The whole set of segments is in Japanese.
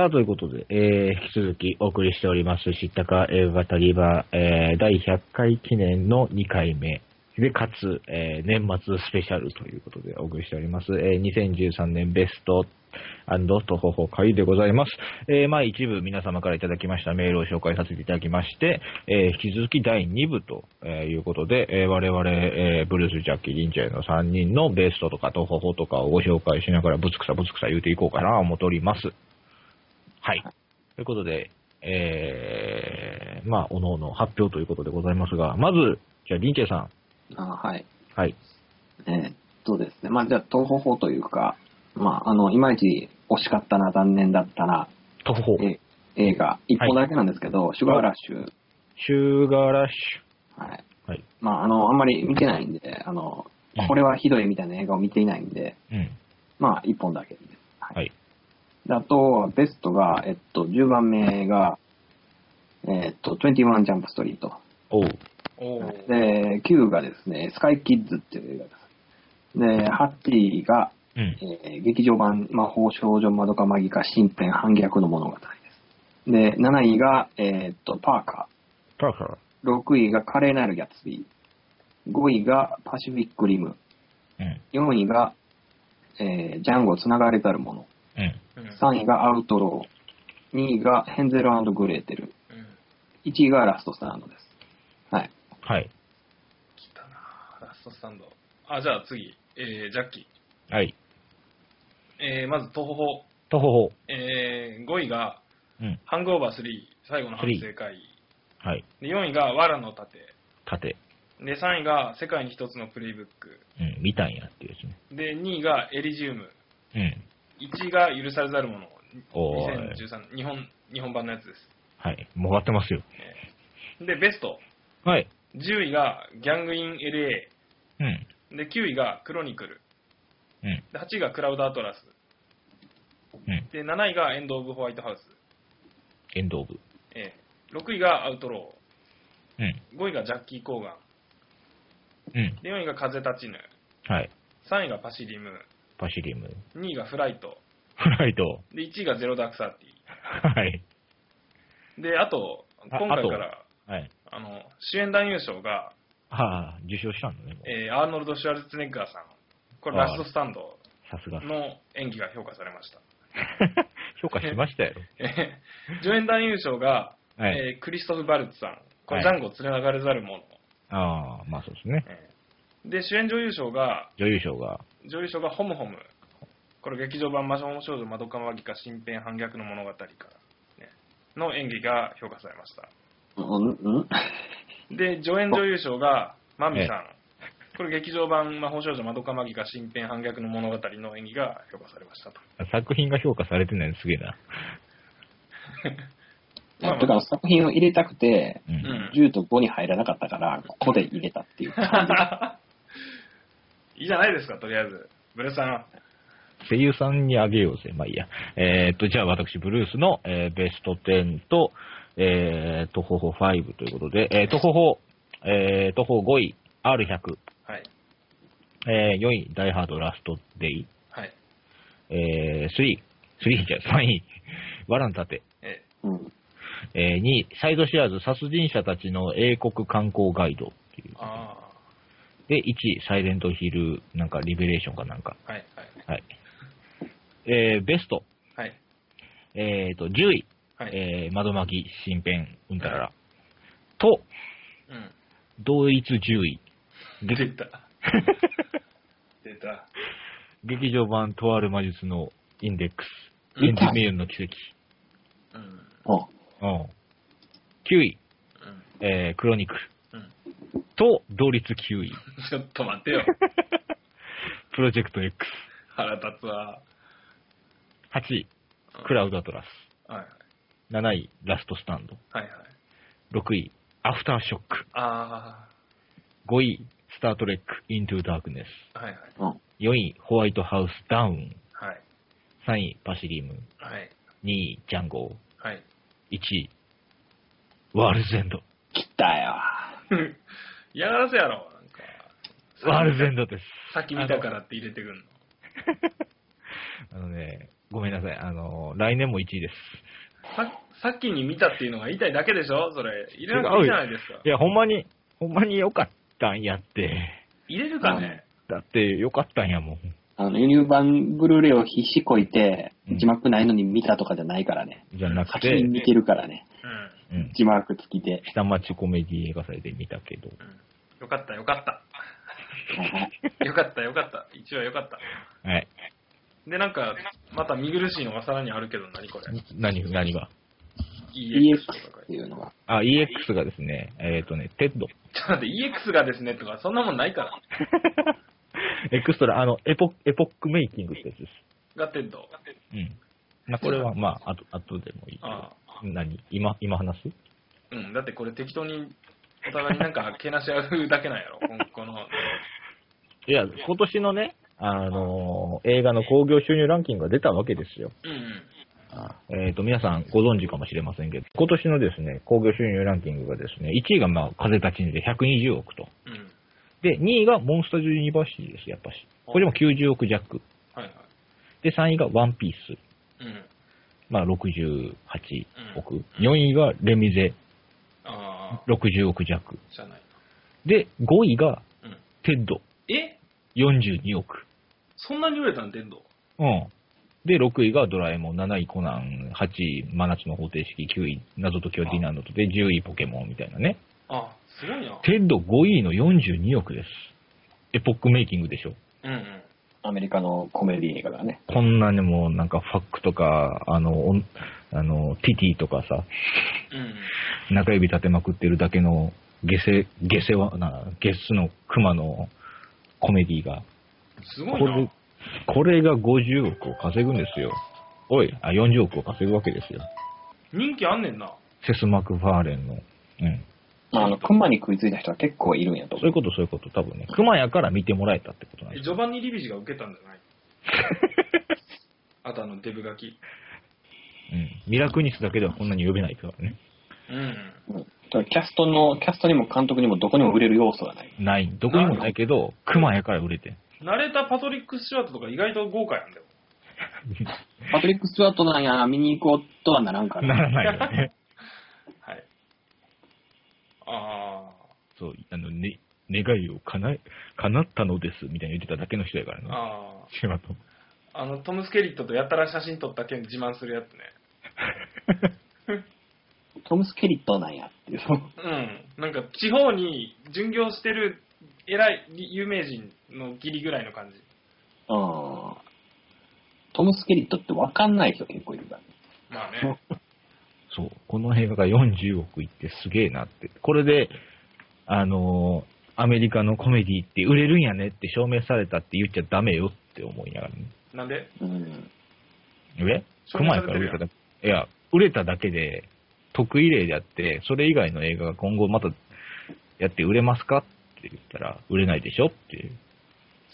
さあ、ということで、えー、引き続きお送りしております、知ったか映画語り場、えー、第100回記念の2回目。で、かつ、えー、年末スペシャルということでお送りしております。えー、2013年ベストとほほ会でございます。えー、まあ一部皆様からいただきましたメールを紹介させていただきまして、えー、引き続き第2部とえいうことで、えー我々、えーブルース、ジャッキー、リンチェの3人のベストとかとほほとかをご紹介しながらぶつくさぶつくさ言うていこうかなと思っております。はい。ということで、えー、まあ、おのおの発表ということでございますが、まず、じゃあ、リンチェさん。あはい。はい。えーっとですね。まあ、じゃあ、東方法というか、まあ、あの、いまいち惜しかったな、残念だったな、とほほ。え映画、一本だけなんですけど、シュガーラッシュ。シュガーラッシはい。ュ。はい。まあ、あの、あんまり見てないんで、あのうん、これはひどいみたいな映画を見ていないんで、うん。まあ、一本だけです。はい。はい。であと、ベストが、えっと、10番目が、えっと、21ジャンプストリート。おで、9がですね、スカイキッズっていう映画です。で、8位が、うん。えー劇場版魔法少女まどかマギカ新編反逆の物語です。で、7位が、えーっと、パーカパーカー。6位が華麗なるギャッツビー。5位がパシフィックリム。ー。うん。4位が、えージャンゴつながれざるもの。うん。うん3位がアウトロー。2位がヘンゼルグレーテル。うん1位がラストスタンドです。はい。はい。来たなラストスタンド。あ、じゃあ次、えー、ジャッキー。はい。えー、まず、東方法。とほほ。えー、5位が、うん。ハングオーバー3、最後の反省会。はい。で、4位が、藁の盾。縦。で、3位が、世界に一つのプレイブック。うん。見たんやっていうやつね。で、2位が、エリジウム。うん。1位が、許されざる者。おーい。2013、日本、日本版のやつです。はい。もう終わってますよ。えーで、ベスト。はい。10位が、ギャングイン LA。うん。で、9位が、クロニクル。うん。で、8位が、クラウドアトラス。うん。で、7位が、エンド・オブ・ホワイトハウス。エンドオブ。えー6位が、アウトロうん。ー。5位が、ジャッキー・コーガン。うん。で、4位が、風立ちぬ。はい。3位が、パシリム。パシリム。2位が、フライト。フライト。で、1位が、ゼロダークサーテはい。ィ。で、あと、あ今回から、はい。あの、主演男優賞が、はあ、受賞したんだね。もうえーアーノルド・シュワルツェネッガーさん。これ、ラストスタンドさすが。の演技が評価されました。評価しましたよ。えー助演男優賞が、はいえークリストフ・バルツさん。これ、はいジャンゴ連れ流れざる者。ああ、まあそうですね。えーで、主演女優賞が、女優賞が。女優賞がホムホム。これ、劇場版魔法少女まどかマギカ新編反逆の物語から、ね、の演技が評価されました。うん？うん？で、助演女優賞がマミさん。これ、劇場版魔法少女まどかマギカ新編反逆の物語の演技が評価されましたと。作品が評価されてないのすげえな。まあだから作品を入れたくて、うん。うん10と5に入らなかったから、ここで入れたっていう感じ。いいじゃないですか、とりあえず。ブレさん。声優さんにあげようぜ。まあいいや。えーっと、じゃあ私、ブルースの、えーベスト10と、えー、トホホ5ということで、えー、トホホ、えー、トホ5位、R100、はい。えー、4位、ダイハードラストデイ、はい。えー、3、3じゃ3位、ワランタテ、えうん。えー、2位、サイドシェアーズ殺人者たちの英国観光ガイドっていう。あで、1位、サイレントヒル、なんか、リベレーションかなんか。あ。はい。はい。はい。えー、ベスト、はい。えーと、10位、はい。えー、窓巻き新編、うんたらら。と、うん。同一10位。出た。出た。劇場版とある魔術のインデックス。うんエンジメイルの奇跡。うん。おうん。9位、うん。えー、クロニクル。うん。と、同率9位。ちょっと待ってよ。プロジェクト X。腹立つわ。8位、クラウドアトラス。はい。7位、ラストスタンド。はいはい。6位、アフターショック。あ5位、スタートレック、イントゥダークネス。あ。はいはい。うん。4位、ホワイトハウスダウン。はい。3位、パシリム。はい。2位、ジャンゴはい。1位、ワールズエンド。来たよ。嫌がらせやろ、なんか。ワールズエンドです。先見たからって入れてくんの。あのね、ごめんなさい。あの、来年も1位です。ささっきに見たっていうのが言いたいだけでしょ？それ。入れなくていいじゃないですかい。や、ほんまに、ほんまに良かったんやって。入れるかね？だって良かったんやもん。あの、輸入版ブルーレイを必死こいてう、ん字幕ないのに見たとかじゃないからね。じゃなく先にて、見てるからね。うん。うん。字幕付きで。下町コメディ映画祭で見たけど。うん。よかった よかった。よかったよかった。一話よかった。はい。で、なんか、また見苦しいのがさらにあるけど、何これ？何、何が？EX とかっていうのが。あ、EX がですね、えっ、とね、テッド。ちょっと待って、EX がですねとか、そんなもんないから。エクストラ、あの、エポエポックメイキングってやつです。がテッド。うん。まあ、これは、まあ、あと、あとでもいいけど。あ何？今、今話す？あ。うん、だってこれ適当に、お互いになんかけなし合うだけなんやろ。このこの、いや、今年のね、あのー映画の興行収入ランキングが出たわけですよ。うんうん。えっ、と、皆さんご存知かもしれませんけど、今年のですね、興行収入ランキングがですね、1位がまあ、風立ちぬで120億と。うん。で、2位がモンスターズユニバーシティです、やっぱし。これも90億弱。はいはい。で、3位がワンピース。うん。まあ、68億。4位がレミゼ、ああ、60億弱。じゃないで、5位が。テッド、え？42億。そんなに売れたんテッド？うん。で、6位がドラえもん、7位コナン、8位真夏の方程式、9位謎解きはディナーのあとで、10位ポケモンみたいなね。あ、すごいな。テッド5位の42億です。エポックメイキングでしょ。うんうん。アメリカのコメディ映画がね。こんなにもなんかファックとか、あの、あの、ティティとかさ、うん中指立てまくってるだけの下世、下世話な、ゲスの熊のコメディが、うん。すごいこれな。、これが50億を稼ぐんですよ。おい、あ、40億を稼ぐわけですよ。人気あんねんな。セス・マクファーレンの。うん。まあ、あの、クマに食いついた人は結構いるんやと思う。そういうこと、そういうこと。多分ね、熊やから見てもらえたってことなんえですジョバンニ・リビジが受けたんじゃないあとあのデブガキ。うん。ミラクニスだけではこんなに呼べないからね。うん。うんだからキャストの、キャストにも監督にもどこにも売れる要素がない。ない。どこにもないけど、熊やから売れてん。ナレーターパトリック・スチュワートとか意外と豪華やんだよ。パトリック・スチュワートなんや、見に行こうとはならんから。ならないよね。はい。あそう、あの、ね、願いを叶え、叶ったのです、みたいに言ってただけの人やからあ、ね。あ。あ。あの、トム・スケリットとやったら写真撮った件自慢するやつね。トムス・ケリットなんやっていう。うん。なんか地方に巡業してる偉い有名人のギリぐらいの感じ。うん。トムス・ケリットって分かんない人結構いるからね。まあね。そう、この映画が40億いってすげえなって。これで、あのーアメリカのコメディって売れるんやねって証明されたって言っちゃダメよって思いながらね。なんで？うん。え？熊やから売れただけ？いや、売れただけで、得意例であって、それ以外の映画が今後またやって売れますか？って言ったら、売れないでしょ？っていう。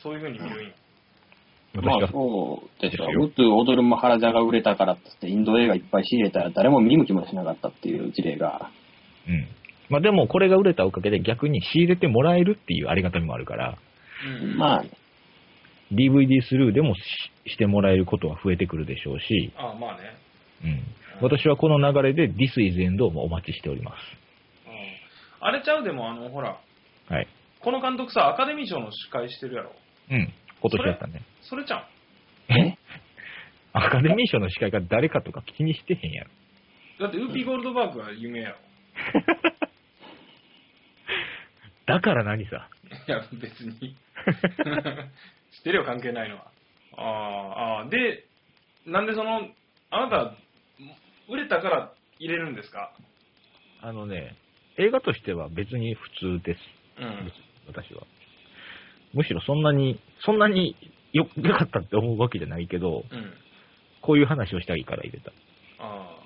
そういう風に見るんや。まあそうですよ。ですよムツ踊るマハラジャが売れたからってインド映画いっぱい仕入れたら誰も見向きもしなかったっていう事例が。うん。まあでもこれが売れたおかげで逆に仕入れてもらえるっていうありがたみもあるから、うん。まあ、DVD スルーでもししてもらえることは増えてくるでしょうし、ああ、まあね。うん。私はこの流れで This is End をお待ちしております。うん。あれちゃう？でも、あの、ほら、はい。この監督さ、アカデミー賞の司会してるやろ。うん。今年やったね。それちゃん。え？アカデミー賞の司会が誰かとか気にしてへんやろ。だって、ウーピー・ゴールドバーグは有名やろ。だから何さ？いや、別に。知ってるよ、関係ないのは。ああ、ああ、で、なんでその、あなた、売れたから入れるんですか？あのね、映画としては別に普通です。うん。私は。むしろそんなに、そんなによ良かったって思うわけじゃないけど、うん。こういう話をしたいから入れた。あ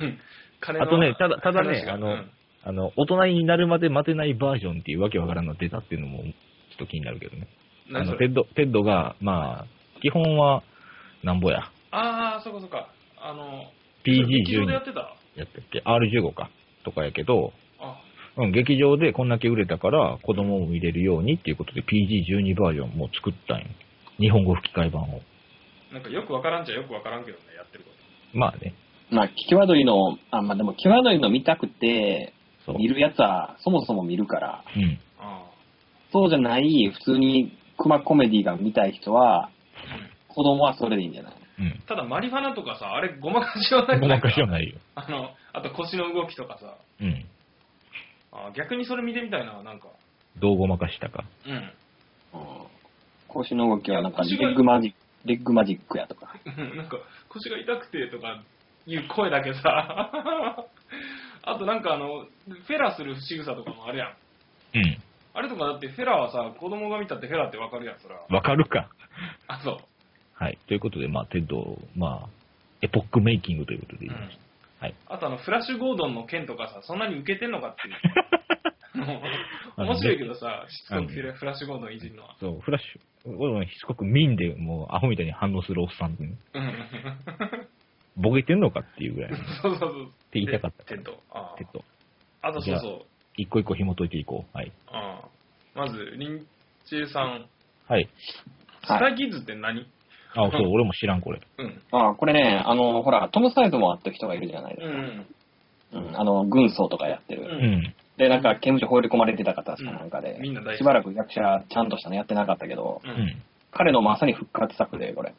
あ。とねただただねあのうんあの、大人になるまで待てないバージョンっていうわけわからんの出たっていうのも、ちょっと気になるけどね。あの、テッド、テッドが、まあ、基本は、なんぼや。ああ、そこそこか。あの、PG12 劇場でやってた？やったっけ ?R15 か。とかやけど、あ、うん、劇場でこんだけ売れたから、子供も見れるようにっていうことで PG12 バージョンも作ったんよ。日本語吹き替え版を。なんかよくわからんちゃよくわからんけどね、やってるこまあね。まあ、際どいの、あ、まあでも、際どいの見たくて、そう。見るやつはそもそも見るから、うん。と。あそうじゃない、普通にクマコメディが見たい人は、子供はそれでいいんじゃない？うん。あ。ただ、マリファナとかさ、あれごまかしはないごまかしはないよ。あの、あと腰の動きとかさ、うん。あ逆にそれ見てみたいな、なんか。どうごまかしたか。うん。うん腰の動きはなんかレッグマジック、レッグマジックやとか。なんか、腰が痛くてとかいう声だけさ、あとなんかあの、フェラする仕草とかもあるやん。うん。あれとかだってフェラはさ、子供が見たってフェラってわかるやん、そら。わかるか。あ、そう。はい。ということで、まあ、テッド、まあ、エポックメイキングということでいいです。はい。あとあの、フラッシュゴードンの剣とかさ、そんなに受けてんのかっていう。面白いけどさ、しつこくうんフラッシュゴードンいじるのは。そう、フラッシュ、しつこくミンでもうアホみたいに反応するおっさん、うん。ボケてん。のかっていうぐらい。そうそうそう。って言いたかったテッド。あテッド。あとそうそう。一個一個紐解いていこう。はい。あまず、リンチェさん、はい。スタギズって何あ、そう、俺も知らん、これ。うん。あこれね、あの、ほら、トム・サイズモアって人がいるじゃないですか。うん。うん、あの、軍曹とかやってる。うん。で、なんか、刑務所放り込まれてた方しかなんかで、うんみんな大好きしばらく役者ちゃんとしたのやってなかったけど。彼のまさに復活作で、これ。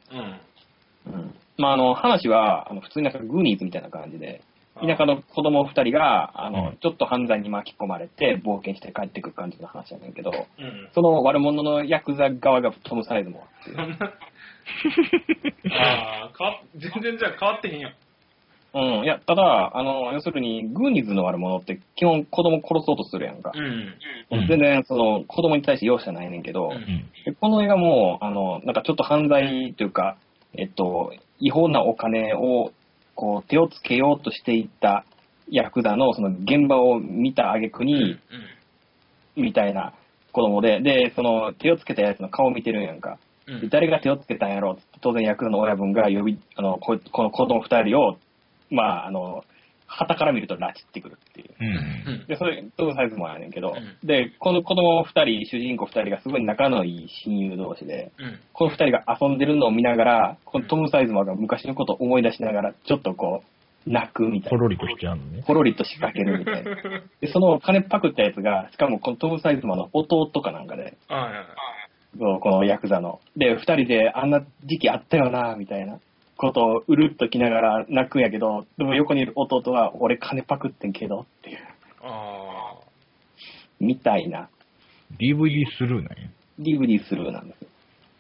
うん。うん。まあ、あの、話は、あの普通になんかグーニーズみたいな感じで、田舎の子供二人が、あの、うんちょっと犯罪に巻き込まれて、冒険して帰ってくる感じの話やねんけど、うん。その悪者のヤクザ側がトム・サイズもあってああ、全然じゃあ変わってへんやん。うん、いや、ただ、あの、要するに、グーニーズの悪者って基本子供殺そうとするやんか。うん。うん全然、その、子供に対して容赦ないねんけど、うんうん。でこの映画も、あの、なんかちょっと犯罪というか、えっと、違法なお金を、こう、手をつけようとしていったヤクザの、その現場を見た挙句うん。に、みたいな子供で、で、その、手をつけたやつの顔を見てるんやんか。うん。で誰が手をつけたんやろうって当然ヤクザの親分が呼び、あの、ここの子供二人を、まあ、あの、旗から見ると拉致ってくるっていう。うん。うん。で、それ、トムサイズもやねんけど、うんで、この子供二人、主人公二人がすごい仲のいい親友同士で、うん。この二人が遊んでるのを見ながら、このトム・サイズマンが昔のことを思い出しながら、ちょっとこう、泣くみたいな。ポロリとしちゃうのね。ポロリと仕掛けるみたいな。で、その金パクったやつが、しかもこのトム・サイズマンの弟かなんかで、あはいはいはい。そうこのヤクザの。で、二人であんな時期あったよな、みたいなことをうるっときながら泣くんやけど、でも横にいる弟は、俺金パクってんけど、っていう、あみたいな DVD スルーなんや。DVD スルーなんですよ。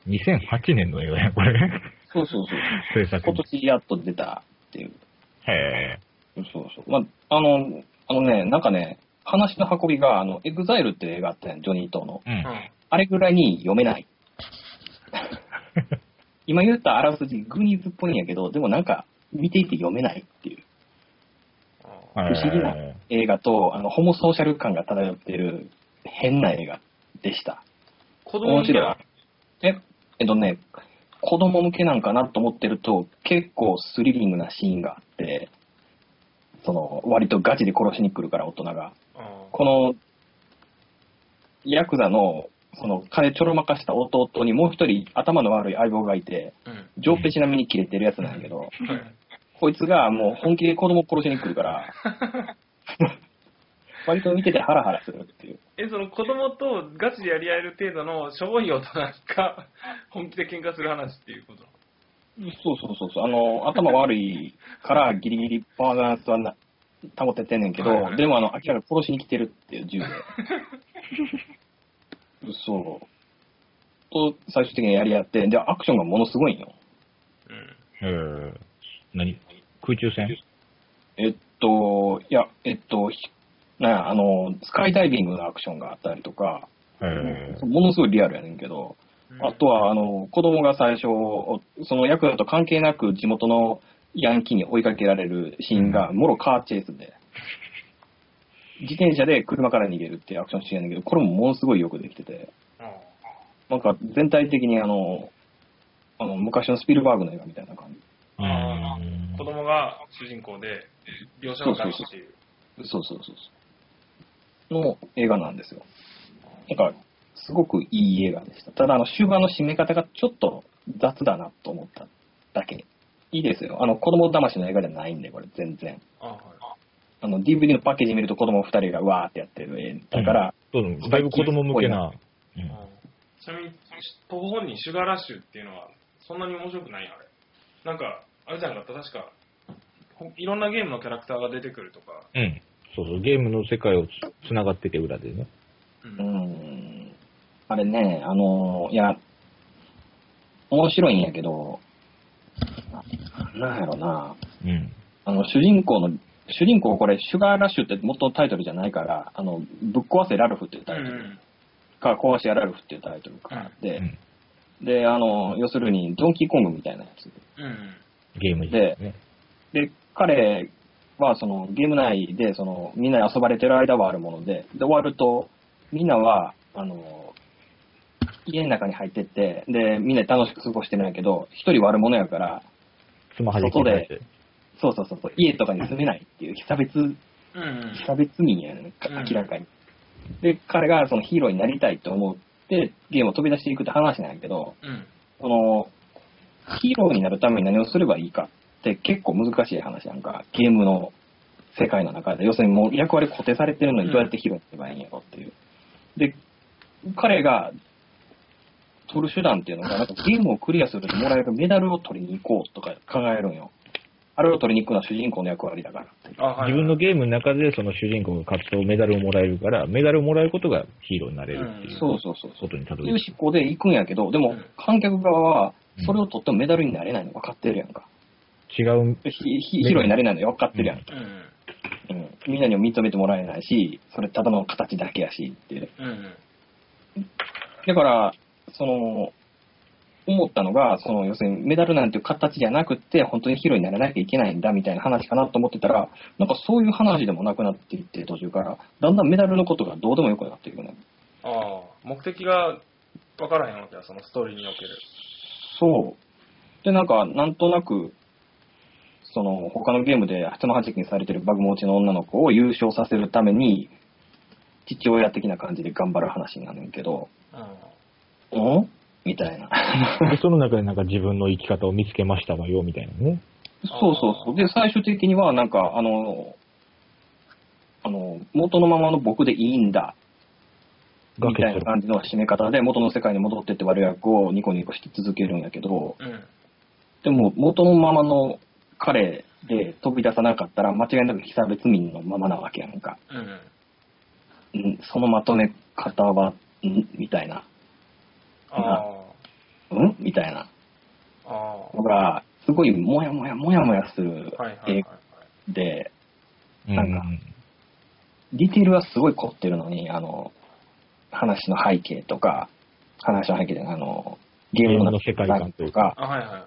2008年の映画や、これ。そうそうそう。制作。今年やっと出たっていう。へえ。そうそう。まあ、あの、あのね、なんかね、話の運びが、あの、エグザイルっていう映画あったやん、ジョニー・トーの。うんあ。。あれぐらいに読めない。今言ったあらすじ、グーニーズっぽいんやけど、でもなんか、見ていて読めないっていう。あ不思議な映画と、あの、ホモソーシャル感が漂っている変な映画でした。子供向え、えっとね、子供向けなんかなと思ってると、結構スリリングなシーンがあって、その、割とガチで殺しに来るから、大人が。あこの、ヤクザの、その、金ちょろまかした弟にもう一人頭の悪い相棒がいて、うん。上ペチ並みに切れてるやつなんやけど、はい。こいつがもう本気で子供殺しに来るから、割と見ててハラハラするっていう。え、その子供とガチでやり合える程度のしょぼい大人が本気で喧嘩する話っていうこと？そうそうそうそう、あの、頭悪いからギリギリパワーバランスはな保ててんねんけど、でもあの、明らかに殺しに来てるっていう銃で。そう。と、最終的にやり合って、で、アクションがものすごいんよ。うん。へえ。何？空中戦？えっと、いや、えっと、ひなあの、スカイダイビングのアクションがあったりとか。ものすごいリアルやねんけど、あとは、あの、子供が最初、そのヤクザと関係なく地元のヤンキーに追いかけられるシーンが、もろカーチェイスで、自転車で車から逃げるっていうアクションシーンやねんけど、これもものすごいよくできてて、あなんか全体的にあの、あの、昔のスピルバーグの映画みたいな感じ。子供が主人公で、描写がガチっていう。そうそうそうそう。の映画なんですよ。なんか、すごくいい映画でした。ただ、あの、終盤の締め方がちょっと雑だなと思ったっだけ。いいですよ。あの、子供騙しの映画じゃないんで、これ全然。あはい。あの、DVD のパッケージ見ると子供二人がわーってやってる絵だから、そうだいぶ子供向けな。うんちなみに、ポコ本人、シュガーラッシュっていうのは、そんなに面白くないあれ。なんか、あれじゃなかった確か、ほいろんなゲームのキャラクターが出てくるとか。うん。そうそう、ゲームの世界をつつながってて、裏でね。う。うんん。あれね、あの、いや、面白いんやけど、なんやろな、うん。あの、主人公の、主人公これ、シュガーラッシュって元のタイトルじゃないから、あの、ぶっ壊せラルフっていううタイトルん。か、壊しやラルフっていうタイトルか。で、うんで、あの、要するに、ドンキーコングみたいなやつ。うん。ゲーム自体ね。で、彼は、その、ゲーム内で、その、みんなで遊ばれてる間はあるもので、で、終わると、みんなは、あの、家の中に入ってって、で、みんなで楽しく過ごしてるんやけど、一人悪者やから、スマホで。そうそうそうそう、家とかに住めないっていう、被差別、うん。被差別民やね、うん明らかに。で、彼がそのヒーローになりたいと思って、ゲームを飛び出していくって話なんやけど、うん。この、ヒーローになるために何をすればいいかって結構難しい話なんか、ゲームの世界の中で。要するにもう役割固定されてるのにどうやってヒーローになればいいんやろっていう。で、彼が取る手段っていうのが、なんかゲームをクリアするともらえるメダルを取りに行こうとか考えるんよ。あれを取りに行くのは主人公の役割だから。あ、はい。自分のゲームの中でその主人公が勝つとメダルをもらえるから、メダルをもらえることがヒーローになれるっていうそうそうそうそう。ことにたどいうり着思考で行くんやけど、でもうん観客側はうんそれを取ってもメダルになれないの分かってるやんか。く。違う、でヒーローになれないの分かってるやん。うん。うん、みんなにも認めてもらえないし、それただの形だけやしっていう。うん。だから、その、思ったのが、その、要するにメダルなんていう形じゃなくって、本当にヒーローにならなきゃいけないんだみたいな話かなと思ってたら、なんかそういう話でもなくなっていって、途中から、だんだんメダルのことがどうでもよくなっていくね。ああ、目的が分からへんわけや、そのストーリーにおける。そう。で、なんか、なんとなく、その、他のゲームで人の弾きにされてるバグ持ちの女の子を優勝させるために、父親的な感じで頑張る話になるんやけど、うん。ん？みたいな。でその中でなんか自分の生き方を見つけましたわよ、みたいなね。そうそうそう。で、最終的には、なんか、あの、あの、元のままの僕でいいんだ、みたいな感じの締め方で、元の世界に戻ってって悪役をニコニコして続けるんやけど、うん。でも、元のままの彼で飛び出さなかったら、間違いなく被差別民のままなわけやんか。うん。んそのまとめ方は、ん？みたいな。あん？みたいな。あ。あのが、すごいもやもやもやもやする映画で、うんなんかディテールはすごい凝ってるのに、あの、話の背景とか、話の背景で、あの、ゲームの世界観というか。はいはいはい。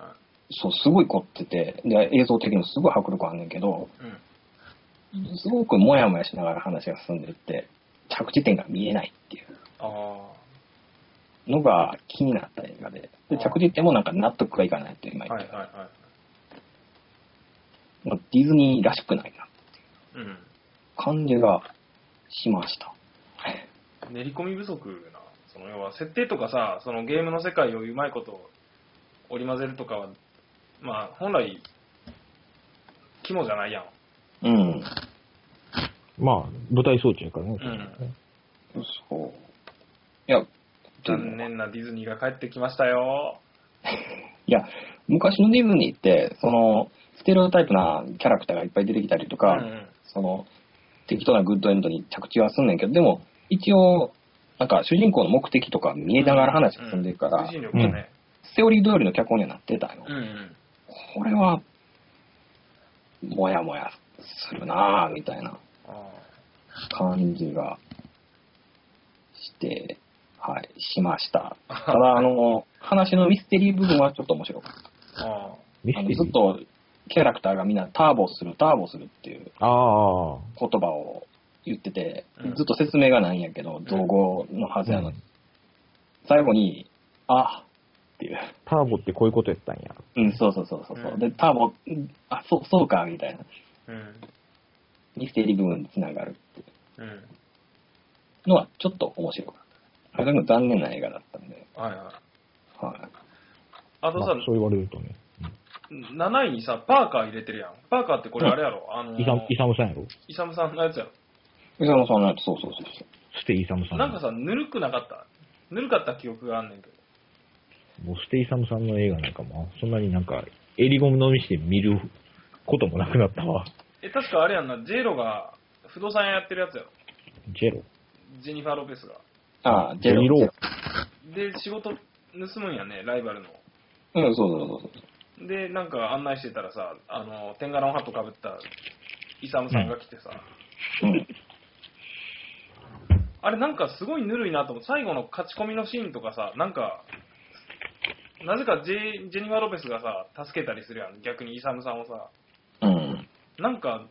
そう、すごい凝ってて、で、映像的にもすごい迫力あんねんけど、うん。すごくもやもやしながら話が進んでいって、着地点が見えないっていう。あのが気になった映画で、で着地点もなんか納得がいかないっていう今あ。言って、はいはいはい。ディズニーらしくないな、うん。感じがしました。練り込み不足な、その要は設定とかさ、そのゲームの世界をうまいこと織り交ぜるとかは、まあ本来、肝じゃないやん。うん。まあ、舞台装置やからね。うんそう。いや、残念なディズニーが帰ってきましたよ。いや、昔のディズニーって、その、ステレオタイプなキャラクターがいっぱい出てきたりとか、うんその、適当なグッドエンドに着地はすんねんけど、でも、一応、なんか主人公の目的とか見えながら話が進んでいくから、推進力がね。セオリー通りの脚本にはなってたよ。うんうん。これは、もやもやするなぁ、みたいなあ感じがして、はい、しました。あ ただ、あの、話のミステリー部分はちょっと面白かった。ああずっとキャラクターがみんなターボする、ターボするっていうああ。言葉を言っててうん、ずっと説明がないんやけど、造語のはずやのにうん、最後に、あっていう。ターボってこういうことやったんや。うん、そうそうそうそう。うんで、ターボ、うんあ、そう、そうか、みたいな。うん。ミステリー部分につながるっていうん。うのはちょっと面白かった。あれも残念な映画だったんで、はいはい。はい。あとさ、まあそう言われるとね。7位にさ、パーカー入れてるやん。パーカーってこれあれやろ、あのー、イサム、イサムさんやろ？イサムさんのやつやろ。伊沢さんのやつ、そうそうそうそう。ステイサムさん。なんかさ、ぬるくなかった？ぬるかった記憶があんねんけど。もうステイサムさんの映画なんかも、そんなになんか、襟ゴム飲みして見ることもなくなったわ。え、確かあれやんな、ジェイロが不動産屋やってるやつやろ。ジェロ？ジェニファー・ロペスが。ああ、ジェロ。ジェロで、仕事盗むんやね、ライバルの。ロうん、そうそうそうそう。で、なんか案内してたらさ、あの、テンガロンハットかぶったイサムさんが来てさ、うん。あれなんかすごいぬるいなと思って、最後の勝ち込みのシーンとかさ、なんか、なぜかジェジェニファー・ロペスがさ、助けたりするやん、逆にイサムさんをさ。うん。なんか、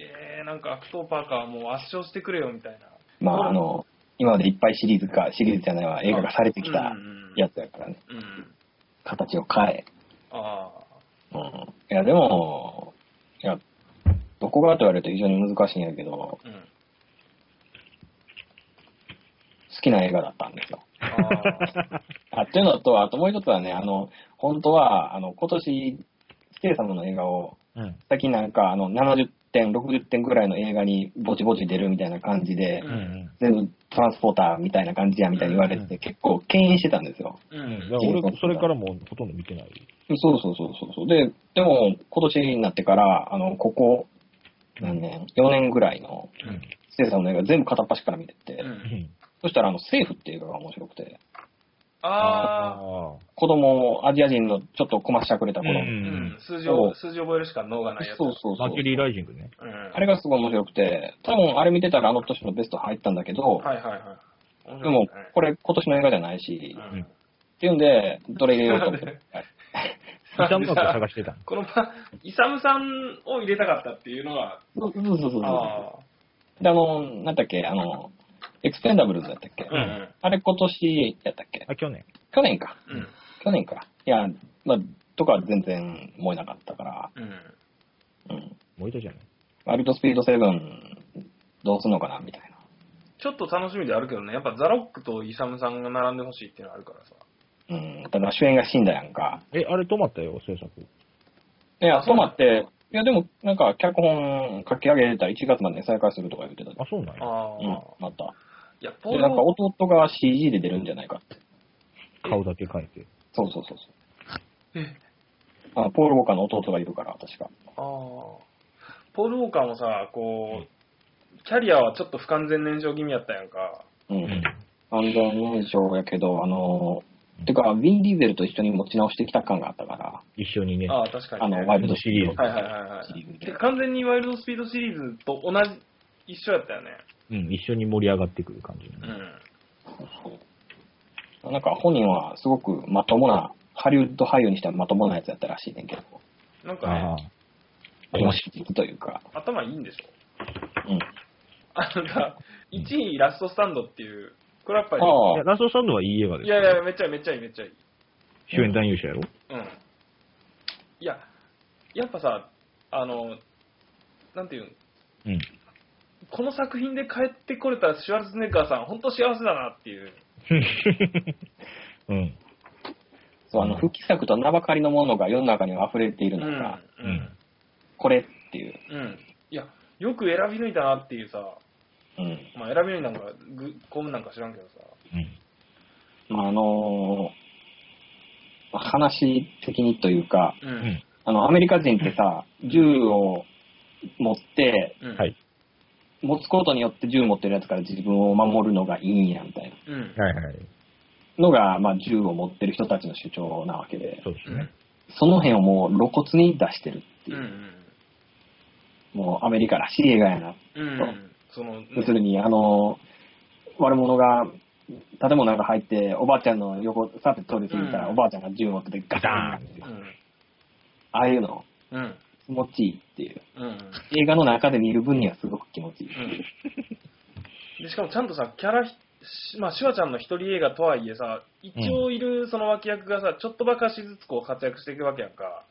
えー、なんかアクトーパーカーもう圧勝してくれよみたいな。まあ、あの、今までいっぱいシリーズか、シリーズじゃないわ、映画がされてきたやつやからね。うん。形を変え。あうん。いや、でも、いや、どこがと言われると非常に難しいんやけど、あ、うん。好きな映画だったんですよ。ああ、あっていうのと、あともう一つはね、あの、本当は、あの、今年、ステイサムの映画を、うん。最近なんか、あの、70点、60点ぐらいの映画にぼちぼち出るみたいな感じで、ううんん。全部トランスポーターみたいな感じやみたいに言われてて、結構敬遠してたんですよ。ううん。俺、それからもうほとんど見てない。そうそうそうそう。で、でも、今年になってから、あの、ここ、何年、4年ぐらいの、うん。ステイサムの映画全部片っ端から見てて、うんうん。そしたら、あの、セーフっていう映画が面白くて、ああ、あ。子供、アジア人のちょっとこましゃくれた子供、ううんん。数字を、数字覚えるしか能がないやつ。そうそうそうマーキュ。リーライジングね。うん。あれがすごい面白くて、多分あれ見てたらあの年のベスト入ったんだけど、はいはいはい。面でもこれ今年の映画じゃないし、っうんていうんで、どれ入れようと思って。は いイサムさんと探してたの。このパ、イサムさんを入れたかったっていうのが、そうそうそうそう。あで、あの、なんだっけ、あの、エクスペンダブルズだったっけ、あ、うんあれ今年やったっけ？あ、去年。去年か。うん。去年か。いや、まあ、とかは全然燃えなかったから、うん。うん。燃えたじゃない？ワイルドスピード7、どうすんのかな、みたいな。ちょっと楽しみであるけどね、やっぱザ・ロックとイサムさんが並んでほしいっていうのがあるからさ。うん。ただ主演が死んだやんか。え、あれ止まったよ、制作。いや、止まって、いや、でも、なんか、脚本書き上げたら1月までに再開するとか言ってた。あ、そうなんや。ああ、うん、なった。いや、ポーで、ルなんか弟が CG で出るんじゃないかって。顔だけ変えて。そうそうそうそう。えあポール・ウォーカーの弟がいるから、確か。ああ。ポール・ウォーカーもさ、こう、キャリアはちょっと不完全燃焼気味やったやんか。う。うんん。安全燃焼やけど、あのー、てか、ウィン・ディーゼルと一緒に持ち直してきた感があったから、一緒にね。ああ、確かに、ね。あの、ワイルドシリーズはいはいはいはい。シリーズでで完全にワイルドスピードシリーズと同じ、一緒やったよね。うん、一緒に盛り上がってくる感じ。うん。そうそうなんか本人はすごくまともな、ハリウッド俳優にしてはまともなやつやったらしいねんけど、なんかね、。今知的というか、頭いいんでしょ？うん。あのさ、1位ラストスタンドっていう、これやっぱり、ラストスタンドはいい映画ですいやいや、めっちゃいいめっちゃいいめっちゃいい。主演男優者やろ？うん。いや、やっぱさ、あの、なんていうの、うん。この作品で帰ってこれたシュワルツェネッガーさん、本当幸せだなっていう。うん。そう、あの、復帰作と名ばかりのものが世の中には溢れているうん。中、ううんん。これっていう、うん。いや、よく選び抜いたなっていうさ、うん。まあ選び抜いたんか、ぐ、コムなんか知らんけどさ。うん。まあ、あのー話的にというか、う。うんん。あの、アメリカ人ってさ、銃を持って、うん。はい。持つことによって銃持ってるやつから自分を守るのがいいんや、みたいうん。はいはい。なのが、まあ、銃を持ってる人たちの主張なわけで、そうですねうん。。その辺をもう露骨に出してるっていうう、ん。もうアメリカらしい映画やな。うん。うん。その、要するに、あの、悪者が建物の中入って、おばあちゃんの横、さて通り過ぎたら、うんおばあちゃんが銃持っててガターンガああいうの、うん。うん。気持ちいいっていう。うん。映画の中で見る分にはすごく気持ちいい。うん。で、しかもちゃんとさ、キャラまあ、シュワちゃんの一人映画とはいえさ、一応いるその脇役がさ、ちょっとばかしずつこう活躍していくわけやんか。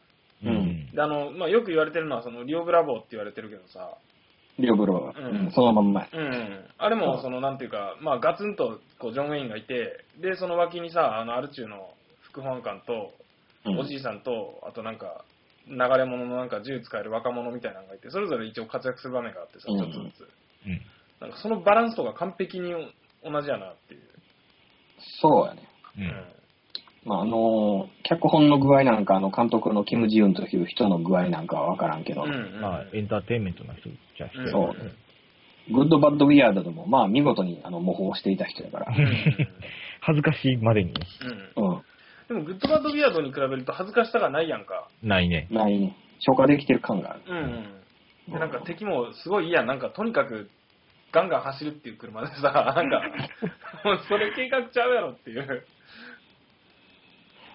うん。で、あの、まあ、よく言われてるのは、その、リオブラボーって言われてるけどさ、リオブロー、うんうんそのまんまや。うん。あれも、その、なんていうか、まあ、ガツンと、こう、ジョン・ウェインがいて、で、その脇にさ、あの、アルチューの副保安官と、うんおじいさんと、あとなんか、流れ者のなんか銃使える若者みたいなのがいて、それぞれ一応活躍する場面があってさ、うんちょっとずつ。うん。なんかそのバランスとか完璧に同じやなっていう。そうやね。う。うんん。まあ、あのー脚本の具合なんか、あの、監督のキム・ジユンという人の具合なんかはわからんけど、うんうんまあ、エンターテインメントの人じゃ人うんそうグッド・バッド・ウィアードでも、まあ、見事にあの模倣していた人だから。恥ずかしいまでにねうん。うん。でも、グッドバッドウィアードに比べると恥ずかしさがないやんか。ないね。ないね。消化できてる感がある。うんうん。で、なんか敵もすごいいいやん。なんかとにかくガンガン走るっていう車でさ、なんか、もうそれ計画ちゃうやろっていう。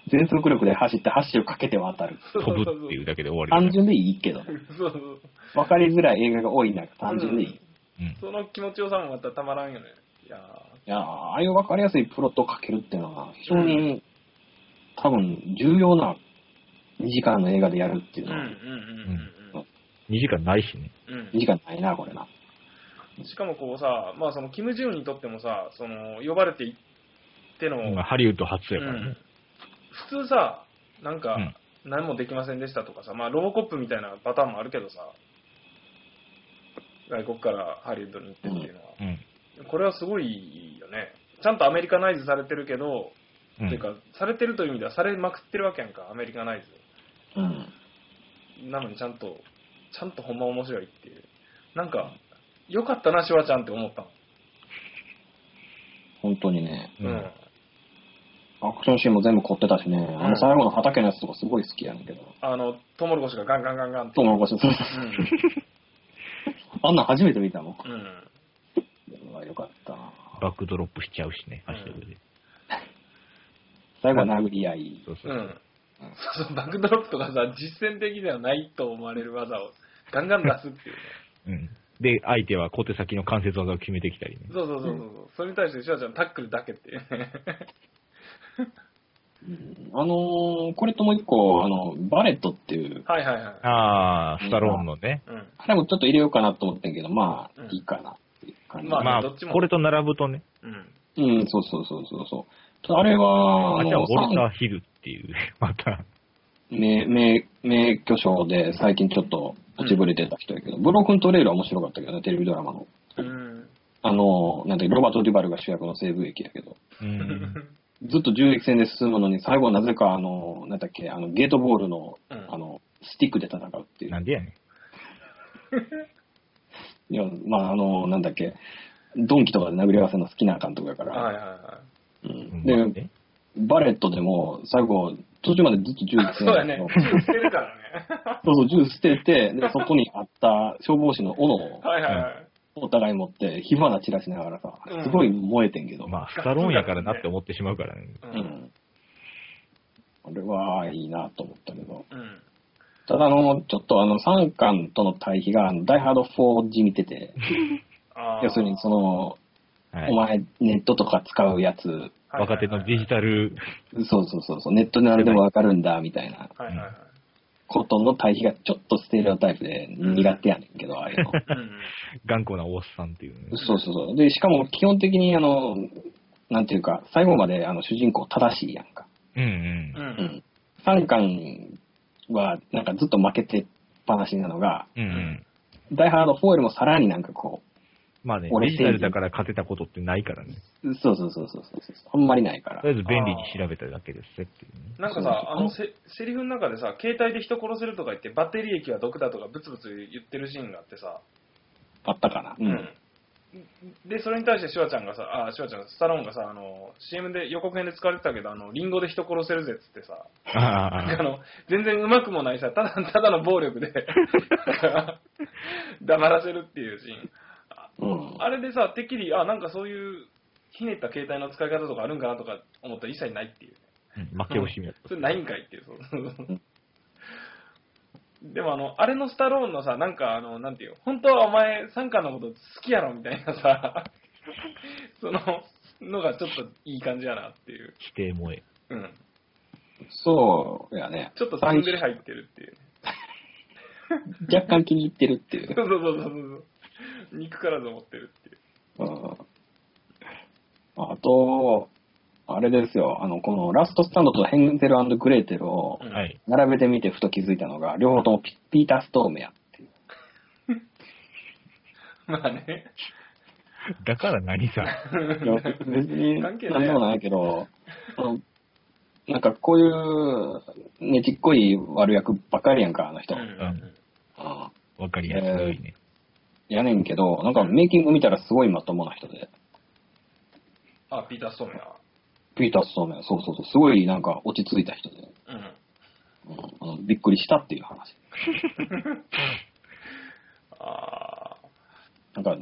全速力で走って走をかけて渡る。飛ぶっていうだけで終わり。単純でいいけど、そうそう。わかりづらい映画が多い中、単純でいい。いうん。その気持ちよさもまたたまらんよね。いややーああいうわかりやすいプロットをかけるっていうのは、非常に、多分、重要な2時間の映画でやるっていうのは、うんうん2時間ないしね。うんうん。2時間ないな、これな。しかもこうさ、まあそのキム・ジュンにとってもさ、その呼ばれていっての、まあハリウッド初やからねうん。普通さ、なんかうん、何もできませんでしたとかさ、まあロボコップみたいなパターンもあるけどさ、外国からハリウッドに行ってっていうのは、うん。これはすごいよね。ちゃんとアメリカナイズされてるけど、うんていうか、されてるという意味ではされまくってるわけやんか、アメリカナイうん。ズ。なのにちゃんと、ちゃんとほんま面白いっていう。なんか、よかったな、シュワちゃんって思ったの。本当にね。うんうんアクションシーンも全部凝ってたしね。あの最後の畑のやつとかすごい好きやねんけど。あの、トウモロコシがガンガンガンガンって。トウモロコシ、そうそう あんなん初めて見たもん。うん。うわよかったな。バックドロップしちゃうしね、走ってるで。最後は殴り合い。そうそうう。ん。そうそう、バックドロップとかさ、実践的ではないと思われる技をガンガン出すっていうね。うん。で、相手は小手先の関節技を決めてきたりね。そうそうそうそう。うそれに対してシュワちゃんタックルだけっていうね。うんあのーこれともう一個、あの、バレットっていう、はいはいはい。ああ、スタローンのね。うん。あれもちょっと入れようかなと思ってんけど、まあうん、いいかなっていう感じ。まあねまあどっちもこれと並ぶとね。うん。うん、そうそうそうそうそう。あれは、あ、じゃあ、あの、ウォルターヒルっていう、また。名、名、名巨匠で最近ちょっと落ちぶれてた人やけど、ブロークントレイルは面白かったけどね、テレビドラマの。うん。あの、なんて、ロバート・デュバルが主役の西部劇やけど、うん。ずっと銃撃戦で進むのに、最後はなぜか、あの、なんだっけ、あの、ゲートボールの、うんあの、スティックで戦うっていう。なんでやねん。いや、まあ、あの、なんだっけ、ドンキとかで殴り合わせるの好きな監督やから。はいはいはううんん、で、まあねバレットでも、最後、途中までずっと銃撃い。戦そうやね。の銃捨てるからね。そうそう、銃捨てて、で、そこにあった消防士の斧をはいはいはい。お互い持って、火花散らしながらさうん、すごい燃えてんけど。まあ、スタローンやからなって思ってしまうからね。う。うんん。あれは、いいなと思ったけど。うん。ただ、あの、ちょっとあの、三巻との対比が、あのダイハード4じみてて、要するにその、はいお。前、ネットとか使うやつ、若手のデジタル、そうそうそうそう、ネットで何でもわかるんだ、みたいなはいはいはい。ことの対比がちょっとステレオタイプで苦手やねんけど、ああいうの。うん頑固なおっさんっていうね。そうそうそう。で、しかも基本的にあの、なんていうか、最後まであの主人公正しいやんか。うんうんう。。うんん。三巻はなんかずっと負けてっぱなしなのが、うんうん。ダイハード4よりもさらになんかこまあね、俺デジタルだから勝てたことってないからね。う、そうそうそうそうそうそう、あんまりないからとりあ。えず便利に調べただけですっていうね。なんかさ、あのせ、セリフの中でさ、携帯で人殺せるとか言って、バッテリー液は毒だとかブツブツ言ってるシーンがあってさ、あったかな。うん。で、それに対してシュワちゃんがさ、あ、シュワちゃん、スタローンがさ、あの、CM で予告編で使われてたけど、あの、リンゴで人殺せるぜっつってさ、あの、全然うまくもないさ、ただ、ただの暴力で、黙らせるっていうシーン。うん。あれでさ、てっきり、あ、なんかそういう、ひねった携帯の使い方とかあるんかなとか思ったら一切ないっていう。あ、うん負け惜しみやった。それないんかいっていう。そうそうそうでもあの、あれのスタローンのさ、なんかあの、なんていう、本当はお前、サンカのこと好きやろみたいなさ、その、のがちょっといい感じやなっていう。否定萌え。うん。そうやね。ちょっとツンデレ入ってるっていう。若干気に入ってるっていう。そうそうそうそうそう。憎からず思ってるっていう。うんあと、あれですよ、あの、このラストスタンドとヘンゼルグレーテルをうんはい。並べてみてふと気づいたのが、両方ともピピーター・ストームやっていう。まあね。だから何さ。いや別に 関係ない何でもないけど、あのなんかこういうねちっこい悪役ばっかりやんか、あの人。うんうんあわかりやすいね。やねんけど、なんかメイキング見たらすごいまともな人で。あ、ピーター・ストームや。ピーター・ストームやそうそうそう、すごいなんか落ち着いた人で、うん。うんあのびっくりしたっていう話。あなんか、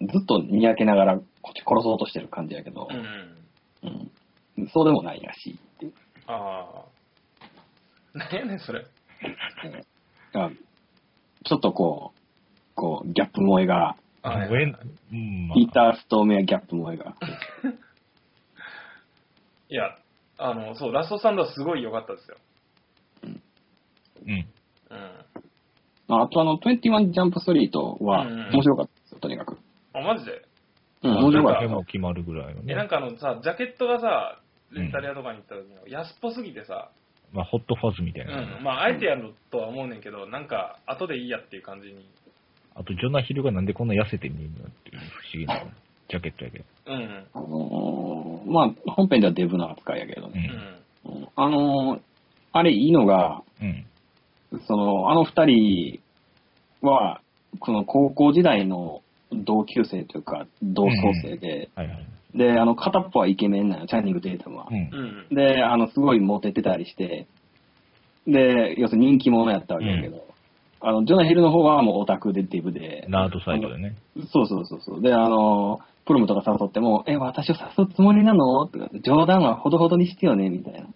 ずっとにやけながらこっち殺そうとしてる感じやけどあ。う、ん。うんそうでもないらしいっていう。ああ。なんやねん、それ。だからちょっとこう、こう、ギャップ萌えが、あえうん、まピーター・ストームやギャップ萌えが。いや、あの、そう、ラストスタンドはすごい良かったですよ。うん。うん。ああとあの、21ジャンプストリートは面白かったですよ、とにかく。あ、マジで？うん、面白かっも決まるぐらいのえ、なんね。かあのさ、ジャケットがさ、レンタル屋とかに行った時の安っぽすぎてさ、まあ、ホットファズみたいうな。ん。まあ、あえてやるとは思うねんけど、なんか、後でいいやっていう感じに。あと、ジョナヒルがなんでこんな痩せて見えるのっていう不思議なジャケットやけど。うん。あのーまあ、本編ではデブな扱いやけどうね。ん。うんあのーあれいいのが、うん。その、あの二人は、この高校時代の同級生というか、同窓生で、はいはい。で、あの、片っぽはイケメンなの、チャンニング・テイタムはう。んう。ん。で、あの、すごいモテてたりして、で、要するに人気者やったわけやけど、あの、ジョナヒルの方はもうオタクでデブで、ナードサイドでね。そうそうそうそう。で、あの、プロムとか誘っても、え、私を誘うつもりなの？とか冗談はほどほどにしてよねみたいなうん。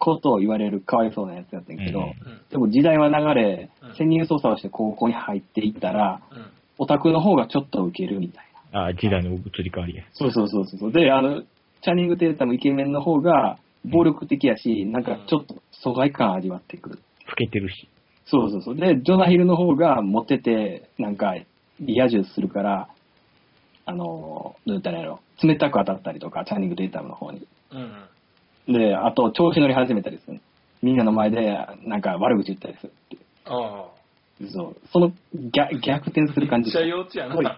ことを言われるかわいそうなやつやったんやけど、うんうん。でも時代は流れうん、潜入捜査をして高校に入っていったら、うん。オタクの方がちょっとウケるみたいな。ああ、時代の移り変わりや。そうそうそうそう。で、あの、チャニング・テータムイケメンの方が暴力的やし、なんかちょっと疎外感味わってくる。老けてるし。そうそうそう。で、ジョナヒルの方がモテて、なんか、リア充するから、あの、どう言ったらいいの冷たく当たったりとか、チャニング・テータムの方に。うん。で、あと、調子乗り始めたりする。みんなの前で、なんか悪口言ったりするっていう。ああ。そう。その逆逆転する感じ。めっちゃ幼稚やな。そうそう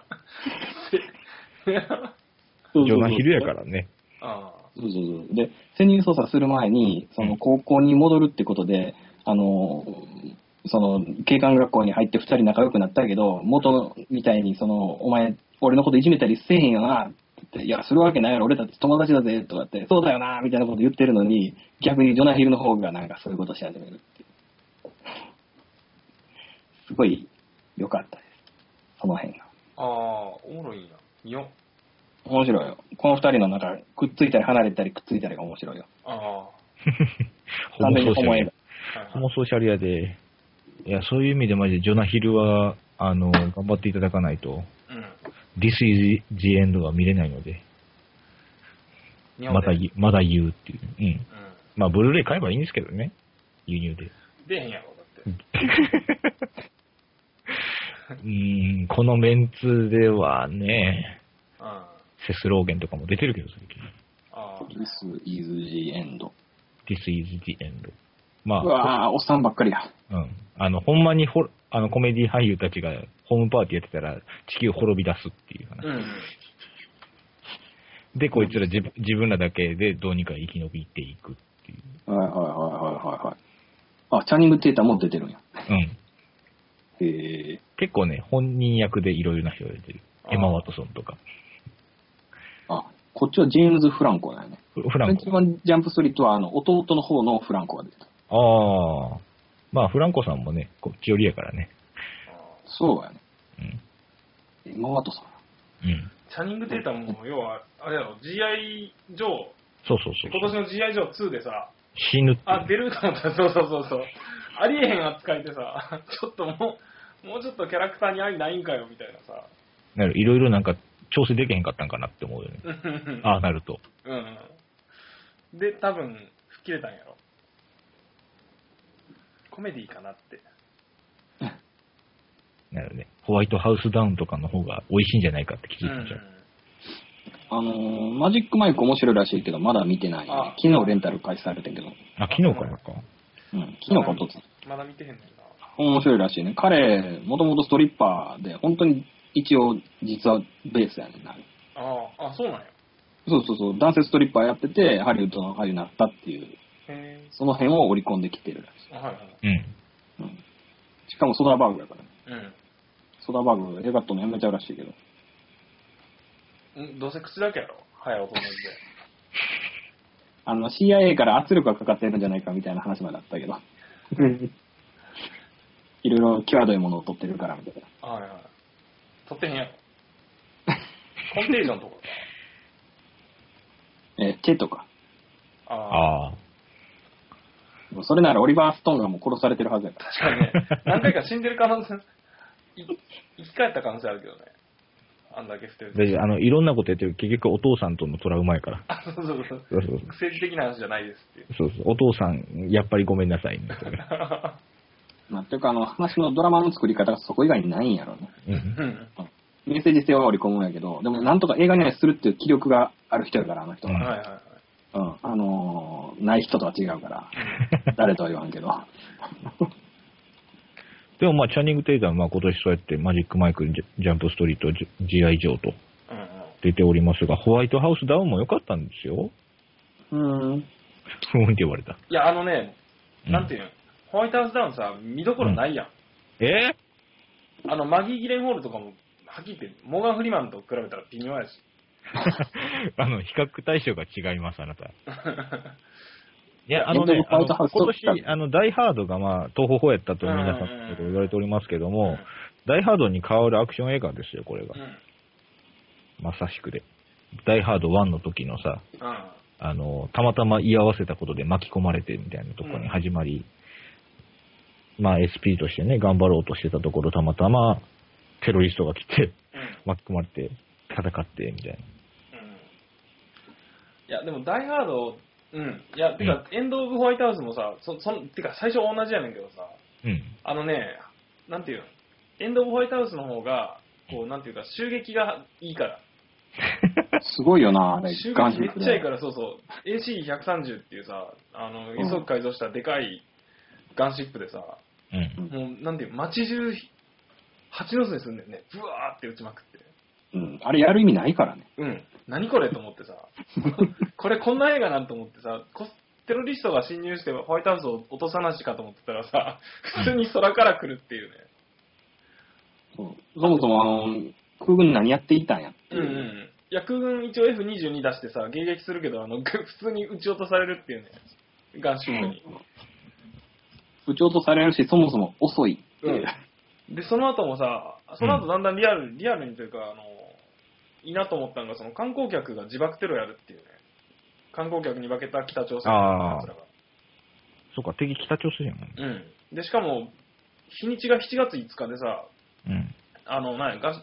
そうジョナヒルやからね。あそうそうそう。で、潜入捜査する前に、その高校に戻るってことで、あの、その、警官学校に入って二人仲良くなったけど、元みたいに、その、お前、俺のこといじめたりせえへんよな、って言って、いや、するわけないやろ、俺だって友達だぜ、とかって、そうだよな、みたいなこと言ってるのに、逆にジョナヒルの方がなんかそういうことし始めるっていう。すごい良かったです。その辺が。あ。ああ、おもろいんや。見よ。面白いよ。この二人のなんか、くっついたり離れたりくっついたりが面白いよ。ああ。完全にホモ映。いホモソーシャルやで。いや、そういう意味でマジでジョナヒルは、あの、頑張っていただかないと、うん。This is the end が見れないので、日本でまた言う、まだ言うっていう。うん。うん。まあ、ブルーレイ買えばいいんですけどね。輸入で。出へんやろ、だって。うーん、このメンツではね、うん。あセスローゲンとかも出てるけど、最近。あ。This is the end. This is the end. まうわぁ、おっさんばっかりや。あ、うん。あの、ほんまにホあのコメディ俳優たちがホームパーティーやってたら地球滅び出すっていう話。うん。で、こいつら自分自分らだけでどうにか生き延びていくっていう。はいはいはいはいはいはい。あ、チャニング・テータも出てるんや。うん。へえ。結構ね、本人役でいろいろな人が出てる。エマ・ワトソンとか。あ、こっちはジェームズ・フランコだよね。フフランコ。21ジャンプストリートはあの弟の方のフランコが出てた。ああ。まあ、フランコさんもね、こっち寄りやからね。そうやね。うん。今ワトさん。うん。チャニング・テータも、要は、あれやろ、GI ジョー、そうそうそう。今年の GI ジョー2でさ、死ぬって。あ、出ると思った。そうそうそうそう。ありえへん扱いでさ、ちょっともう、もうちょっとキャラクターに愛ないんかよ、みたいなさ。なるいろいろなんか調整できへんかったんかなって思うよね。ああ、なると。うん。で、多分、吹っ切れたんやろ。コメディかなって。なるね。ホワイトハウスダウンとかの方が美味しいんじゃないかって気づいたゃん。あのーマジックマイク面白いらしいけど、まだ見てない、ねあ。昨日レンタル開始されてんけど。あ、昨日からか？うん、昨日かおとついまだ見てへんねんな。面白いらしいね。彼、もともとストリッパーで、本当に一応、実はベースやねんな。ああ、あ、そうなんや。そうそうそう、男性ストリッパーやってて、ハリウッドの俳優になったっていう、へその辺を織り込んできてるらしえ。あはいはい。うん。い。うん。しかもソダーバーグやからね。うん。ソダーバーグ、映画撮るのやめちゃうらしいけど。ん？どうせ口だけやろ？早い音同じで。あの、CIA から圧力がかかってるんじゃないかみたいな話まであったけど。いろいろ際どいものを撮ってるからみたいな。はいはい。撮ってへんやろ。コンテージョンとか？えーチェとか。ああ。もうそれならオリバー・ストーンがもう殺されてるはずやから。確かにね、何回か死んでる可能性、い 生き返った可能性あるけどね。あんだけ振ってるあの、いろんなことやってる結局お父さんとのトラウマやから。あ、そうそうそう。そうそうそう。政治的な話じゃないですっていう。そうそう。お父さん、やっぱりごめんなさいね。そ れまあ、ていうか、あの、話のドラマの作り方がそこ以外にないんやろうね。うん。うん。メッセージ性は織り込むんやけど、でもなんとか映画にはするっていう気力がある人やから、あの人うんは。はいはいはい。うん。あのーない人とは違うから、誰とは言わんけど。でもまあ、チャニング・テイザーはまあ今年そうやってマジック・マイクル、ジャンプ・ストリート、ジ G.I. ジョーとうんうん。出ておりますが、ホワイトハウスダウンも良かったんですよ。うん。ふーんって言われた。いや、あのね、うんなんていうの、ホワイトハウスダウンさ、見どころないやん。え？あの、マギー・ギレンホールとかも、はっきり言って、モーガン・フリマンと比べたら微妙やし。あの、比較対象が違います、あなた。いや、あのねあの今年、あの、ダイハードがまあ、東方法やったと皆さん言われておりますけども、ダイハードに変わるアクション映画ですよ、これがう。ん。まさしくで。ダイハード1の時のさ、うん。あの、たまたま居合わせたことで巻き込まれてみたいなところに始まり、まあ SP としてね、頑張ろうとしてたところ、たまたまテロリストが来て、うん。巻き込まれて、戦って、みたいな。うんいや、でも、ダイハード、うん。いや、てか、エンド・オブ・ホワイトハウスもさ、そ、そん、てか、最初同じやねんけどさ、うん。あのね、なんていうの、エンド・オブ・ホワイトハウスの方が、こう、なんていうか、襲撃がいいから。すごいよな、あれ。襲撃めっちゃいいから、そうそう。AC130 っていうさ、あの、ん輸送機改造したでかいガンシップでさ、うん。もう、なんていう、街中、蜂の巣にすんねんね。ブワーって撃ちまくって。うん。あれやる意味ないからね。うん。何これと思ってさ、これこんな映画なんと思ってさ、こテロリストが侵入してホワイトハウスを落とさなしかと思ってたらさ、普通に空から来るっていうね。そうそもそも、あの、空軍何やっていたんやってうんいうう。ん。いや、空軍一応 F22 出してさ、迎撃するけど、あの、普通に撃ち落とされるっていうね。ガンシップに。撃ち落とされるし、そもそも遅いう。で、その後もさ、その後だんだんリアル、リアルにというか、あの、いいなと思ったのが、その観光客が自爆テロやるっていうね。観光客に化けた北朝鮮の奴らが。そっか、敵北朝鮮やもんね。うん。で、しかも、日にちが7月5日でさ、うん。あの、なんやが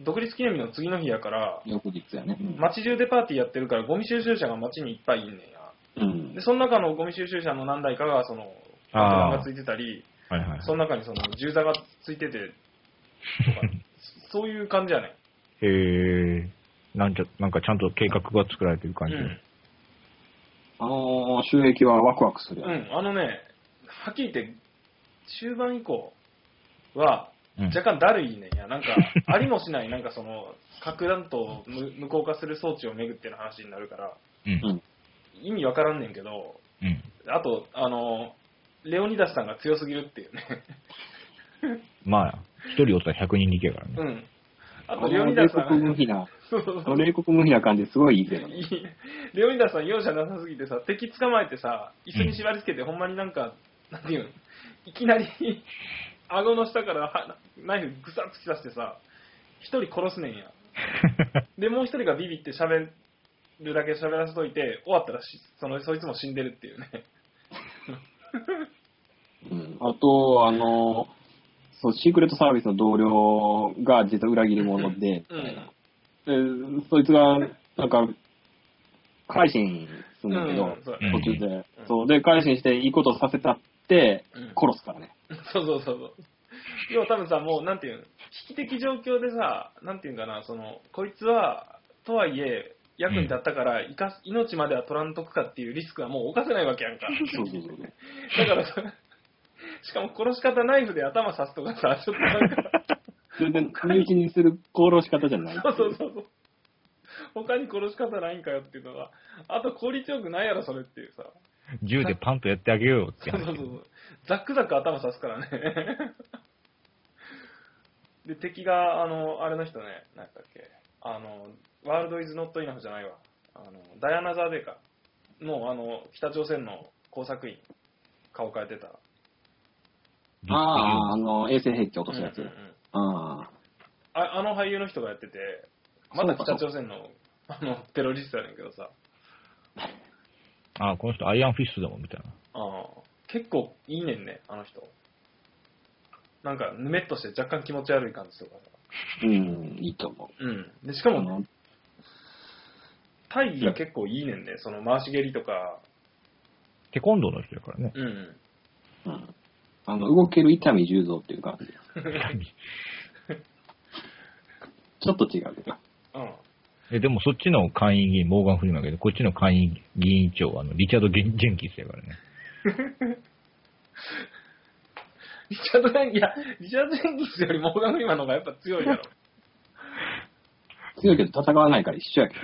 独立記念日の次の日やから、翌日やね。うん街中でパーティーやってるから、ゴミ収集車が街にいっぱいいんねんや。うんで、。その中のゴミ収集車の何台かが、その、爆弾がついてたり、はいはい。その中にその銃座がついてて、とか、そういう感じやねん。へえ。なんちゃ、なんかちゃんと計画が作られてる感じ。うん。あのー収益はワクワクする。うん、あのね、はっきり言って、中盤以降は、うん若干だるいねんや。なんか、ありもしない、なんかその、核弾頭を無無効化する装置をめぐっての話になるから、うん。うん意味わからんねんけど、うん。あと、あの、レオニダスさんが強すぎるっていうね。まあ、一人おったら100人力やからね。うん。ああと、レオニダスさん酷無比な、そ冷酷無比な感じすごいいいけどね。レオニダスさん容赦なさすぎてさ、敵捕まえてさ、椅子に縛り付けて、ほんまになんか、なんていうの、いきなり、顎の下からはナイフぐさっ突き刺してさ、一人殺すねんや。で、もう一人がビビって喋るだけ喋らせといて、終わったらしそのそいつも死んでるっていうね。うん。あと、あのーそう、シークレットサービスの同僚が実は裏切り者で、うんで、そいつが、なんか、改心するんだけど、途中で。そう。で、改心していいことさせたってうん、殺すからね。そうそうそうそう。要は多分さ、もう、なんていうの、危機的状況でさ、なんていうんかな、その、こいつは、とはいえ、役に立ったから、生かす命までは取らんとくかっていうリスクはもう犯せないわけやんか。そうそうそう。だからさ、しかも殺し方ナイフで頭刺すとかさ、ちょっとなんか、全然、身内にする殺し方じゃない。そうそうそうそう。他に殺し方ないんかよっていうのが、あと効率よくないやろ、それっていうさ。銃でパンとやってあげようよって話そうそうそう。ザックザック頭刺すからね。で、敵が、あの、あれの人ね、なんだっけ、あの、ワールドイズノットイナフじゃないわ。あの、ダイアナザーデーか。の、あの、北朝鮮の工作員、顔変えてた。ああ、あの、衛星兵器落とすやつ。うんうんうんあああの俳優の人がやってて、まだ北朝鮮の、あの、テロリストやねんけどさ、ああ、この人アイアンフィストだもん、みたいな。ああ結構いいねんね、あの人。なんか、ぬめっとして若干気持ち悪い感じとかさ。あ、うん、いいと思う。うん。で、しかも、あの大義が結構いいねんね。その回し蹴りとか、テコンドーの人だからね。うん。うん。あの、動ける伊丹十三っていう感じ。ちょっと違うけど。うん。えでもそっちの会員議員、モーガン・フリーマンだけど、こっちの会員議員長はあのリチャード・ゲンジェンキンスやからね。リチャード・レン、いや、リチャード・レンギスよりモーガン・フリーマンの方がやっぱ強いやろ。強いけど戦わないから一緒やけど。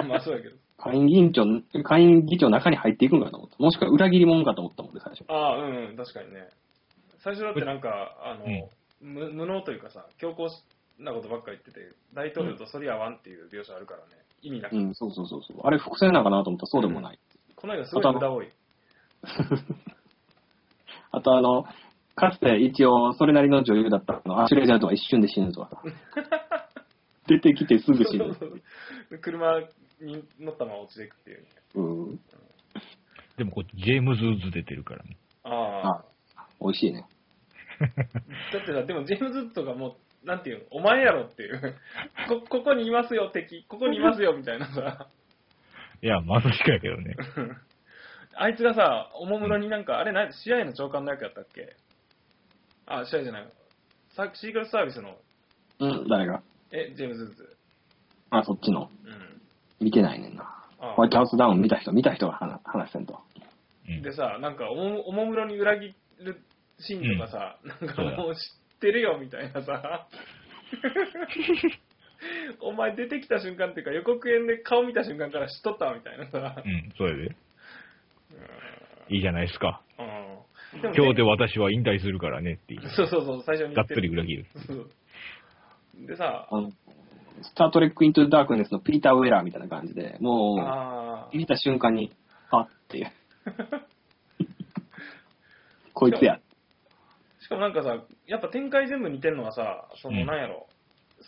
あ まあそうやけど。会員議員長、会員議長の中に入っていくんかと思った。もしくは裏切り者かと思ったもんで、最初。ああ、うん、うん、確かにね。最初だってなんか、あの、うん無無能というかさ、強硬なことばっかり言ってて、大統領とそり合わんっていう描写あるからね。意味なく。うん、そうそうそうそう。あれ伏線なんかなと思ったらそうでもない。この間すごい無駄多い。あとあの、かつて一応それなりの女優だったあのアシュレイ・ジャードは一瞬で死ぬとかさ。出てきてすぐ死ぬ。そうそう車に乗ったまま落ちていくっていうね。うん。でもこっちジェームズ・ウッズ出てるからね。ああ。美味しいね。だってさ、でもジェームズとかもう、なんていうの、お前やろっていう。こ、ここにいますよ、敵。ここにいますよ、みたいなさ。いや、まずしかやけどね。あいつがさ、おもむろになんか、あれな、試合の長官の役やったっけ？あ、試合じゃない。さシークレットサービスの、うん、誰が？え、ジェームズ・ウッズ。あ、そっちの。うん。見てないねんな。あホワイトハウスダウン見た人、見た人が話話せんと。うんでさ、なんかおも、おもむろに裏切るシーンとかさ、なんかもう知ってるよ、みたいなさ。お前出てきた瞬間っていうか予告編で顔見た瞬間から知っとったわみたいなさ。うん、それで。いいじゃないですか。うん。でもね今日で私は引退するからねっていう。そうそうそう、最初にがっ言ってる。つり裏切る。でさ、あの、スタートレック・イントゥ・ダークネスのピーター・ウェラーみたいな感じで、もあう、見た瞬間に、あっていう。こいつや。しかもなんかさ、やっぱ展開全部似てるのはさ、そのうんなんやろ、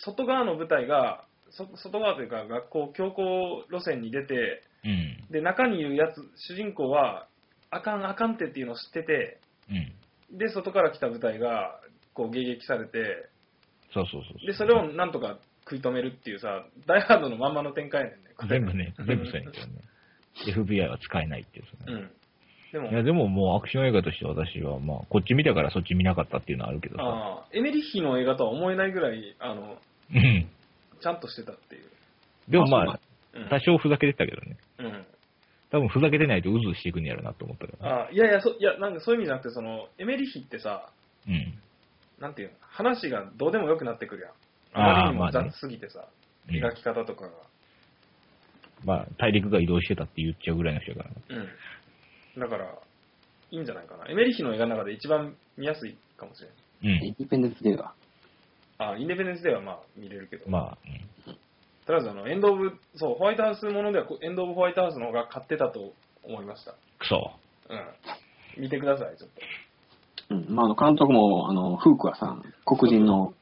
外側の舞台が、そ外側というか学校、強行路線に出て、うん。で、中にいるやつ、主人公は、あかんあかんってっていうのを知ってて、うん。で、外から来た部隊が、こう迎撃されて、そうそうそう。で、それをなんとか食い止めるっていうさ、ダイハードのまんまの展開やねんね。全部ね、全部そうやねんけどね。FBI は使えないっていううね。ん。でもい、や、でももうアクション映画として私は、まあ、こっち見たからそっち見なかったっていうのはあるけどさ。ああ、エメリッヒの映画とは思えないぐらい、あの、うん。ちゃんとしてたっていう。でもまあそうあ、うん。多少ふざけてたけどね。うん。多分ふざけてないとうずしていくんやろなと思ったから、ね。あいやいや、そいや、なんかそういう意味じゃなくて、その、エメリッヒってさ、うん。なんていうの、話がどうでもよくなってくるやん。あまりにもまあね雑すぎてさ、うん描き方とかが。まあ、大陸が移動してたって言っちゃうぐらいの人やからね。うん。だから、いいんじゃないかな。エメリッヒの映画の中で一番見やすいかもしれない。うん。インディペンデンス・デーは？あ、インデペンデンスではまあ見れるけど。まあ、とりあえずあの、エンドオブ、そう、ホワイトハウスものでは、こエンドオブホワイトハウスの方が勝ってたと思いました。クソ。うん。見てください、ちょっと。うん。まあ、あの、監督も、あの、フークアさん、黒人の、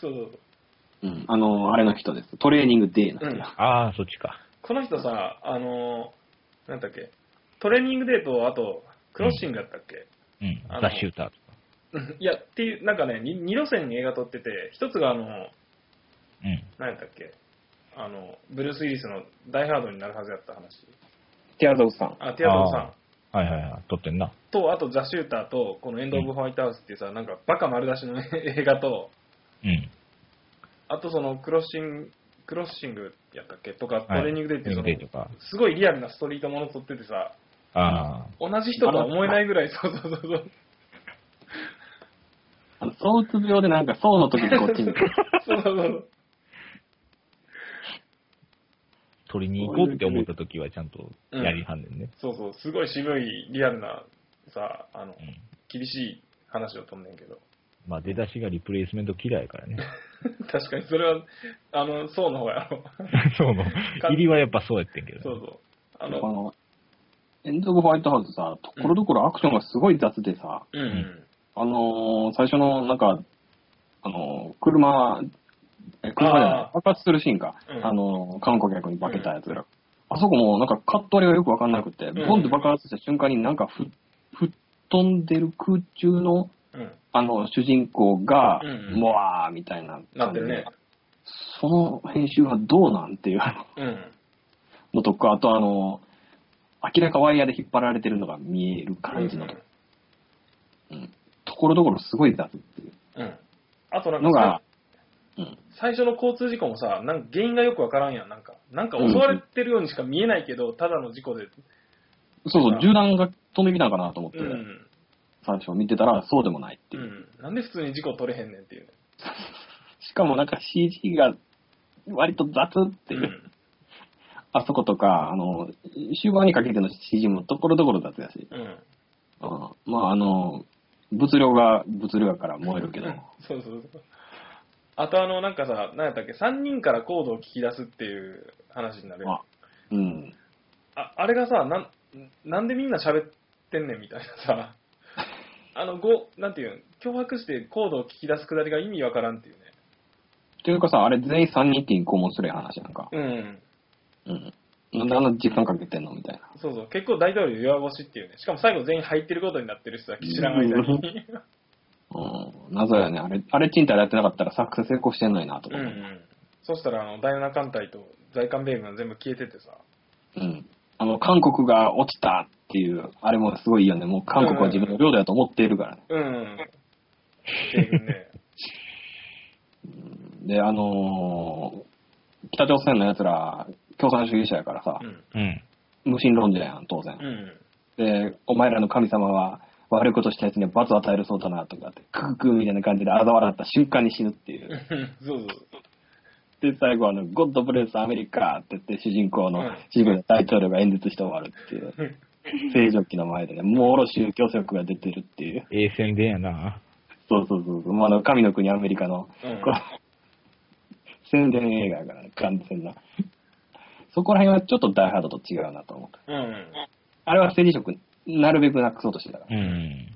そうそうそう。うん、あの、あれの人です。トレーニング・デーの人や。ああ、そっちか。この人さ、あのー、なんだっけ、トレーニングデーと、あと、クロッシングやったっけ、うん。あのザ・シューターとか。うん、いや、っていう、なんかね、に二路線に映画撮ってて、一つがあの、うん。何やったっけ、あの、ブルース・ウィリスのダイハードになるはずやった話。ティアーズ・オブ・さん。あ、ティアドロさん。はいはいはい。撮ってんな。と、あと、ザ・シューターと、このエンド・オブ・ホワイトハウスっていうさ、なんか、バカ丸出しの映画と、うん。あとそのクロッシング、クロッシングやったっけ？とか、トはいレーニングデーっていうそのトレーニングデーとか。すごいリアルなストリートもの撮っててさ、あ同じ人とは思えないぐらい、そうそうそうそう。あの、躁うつ病でなんか、そうの時にこっちに。そうそうそう。あ、取りに行こうって思った時はちゃんとやりはんねんね。そうそう、すごい渋いリアルなさ、あの、うん。厳しい話をとんねんけど。まあ出だしがリプレイスメント嫌いやからね。確かにそれは、あの、そうの方やろ。そうの。入りはやっぱそうやってんけど、ね。そうそう。あの、エンド・オブ・ホワイトハウスさ、ところどころアクションがすごい雑でさ、うんうん。あのー最初のなんか、あのー車、え車じゃなあい、爆発するシーンか、うんあのー観光客に化けたやつら。あそこもなんかカット割りがよくわかんなくて、んボンって爆発した瞬間になんかふ、吹っ飛んでる空中の、うん。あの、主人公がもわーみたいななってるね。その編集はどうなんっていううん。のとか、あとあの、明らかワイヤーで引っ張られてるのが見える感じのと,、うん、ところどころすごい雑っていううん。あとなんかのが、うん、最初の交通事故もさ、なんか原因がよくわからんやん。なんか、なんか襲われてるようにしか見えないけど、ただの事故で。そうそう、銃弾が飛んできたんかなと思って、うん。最初見てたらそうでもないっていうう。ん。なんで普通に事故取れへんねんっていうね。しかもなんか CG が割と雑っていう。うん。あそことか、あの、終盤にかけての CG もところどころ雑やし。うん。うん、まああの、物量が物量やから燃えるけど。そうそうそう。あとあの、なんかさ、何やったっけ、3人からコードを聞き出すっていう話になるよあうん。ああれがさ、なん、なんでみんな喋ってんねんみたいなさ、あの、ご、なんていうん、脅迫してコードを聞き出すくだりが意味わからんっていうね。というかさ、あれ全員3人って拷問する話なんか。うん。うん。なんであんな時間かけてんのみたいな。そうそう、結構大統領弱腰っていうね。しかも最後全員入ってることになってる人は知らん間に。うん。謎やね。あれ、あれ賃貸やってなかったら作戦成功してんのになとか思う。うんうん。そしたら、あの、ダイオナ艦隊と在韓米軍が全部消えててさ。うん。あの、韓国が落ちたっていう、あれもすごいいいよね。もう韓国は自分の領土だと思っているからね。うん。米軍ね。で、あのー北朝鮮の奴ら、共産主義者やからさう、ん。うん。無神論者やん、当然。うん。で、お前らの神様は悪いことした奴には罰を与えるそうだなとかって、クククみたいな感じで嘲笑った瞬間に死ぬっていう。そうそう。で、最後あの、ゴッドブレスアメリカって言って主人公のうん、主人公の大統領が演説して終わるっていう。正常期の前でね、もろ宗教色が出てるっていう。ええ宣伝やな。そうそうそうそう。もうあの、神の国アメリカの、うん 宣伝映画やからね、完全な。そこら辺はちょっとダイハードと違うなと思った。うん。あれは政治色、なるべくなくそうとしてたから。うん。い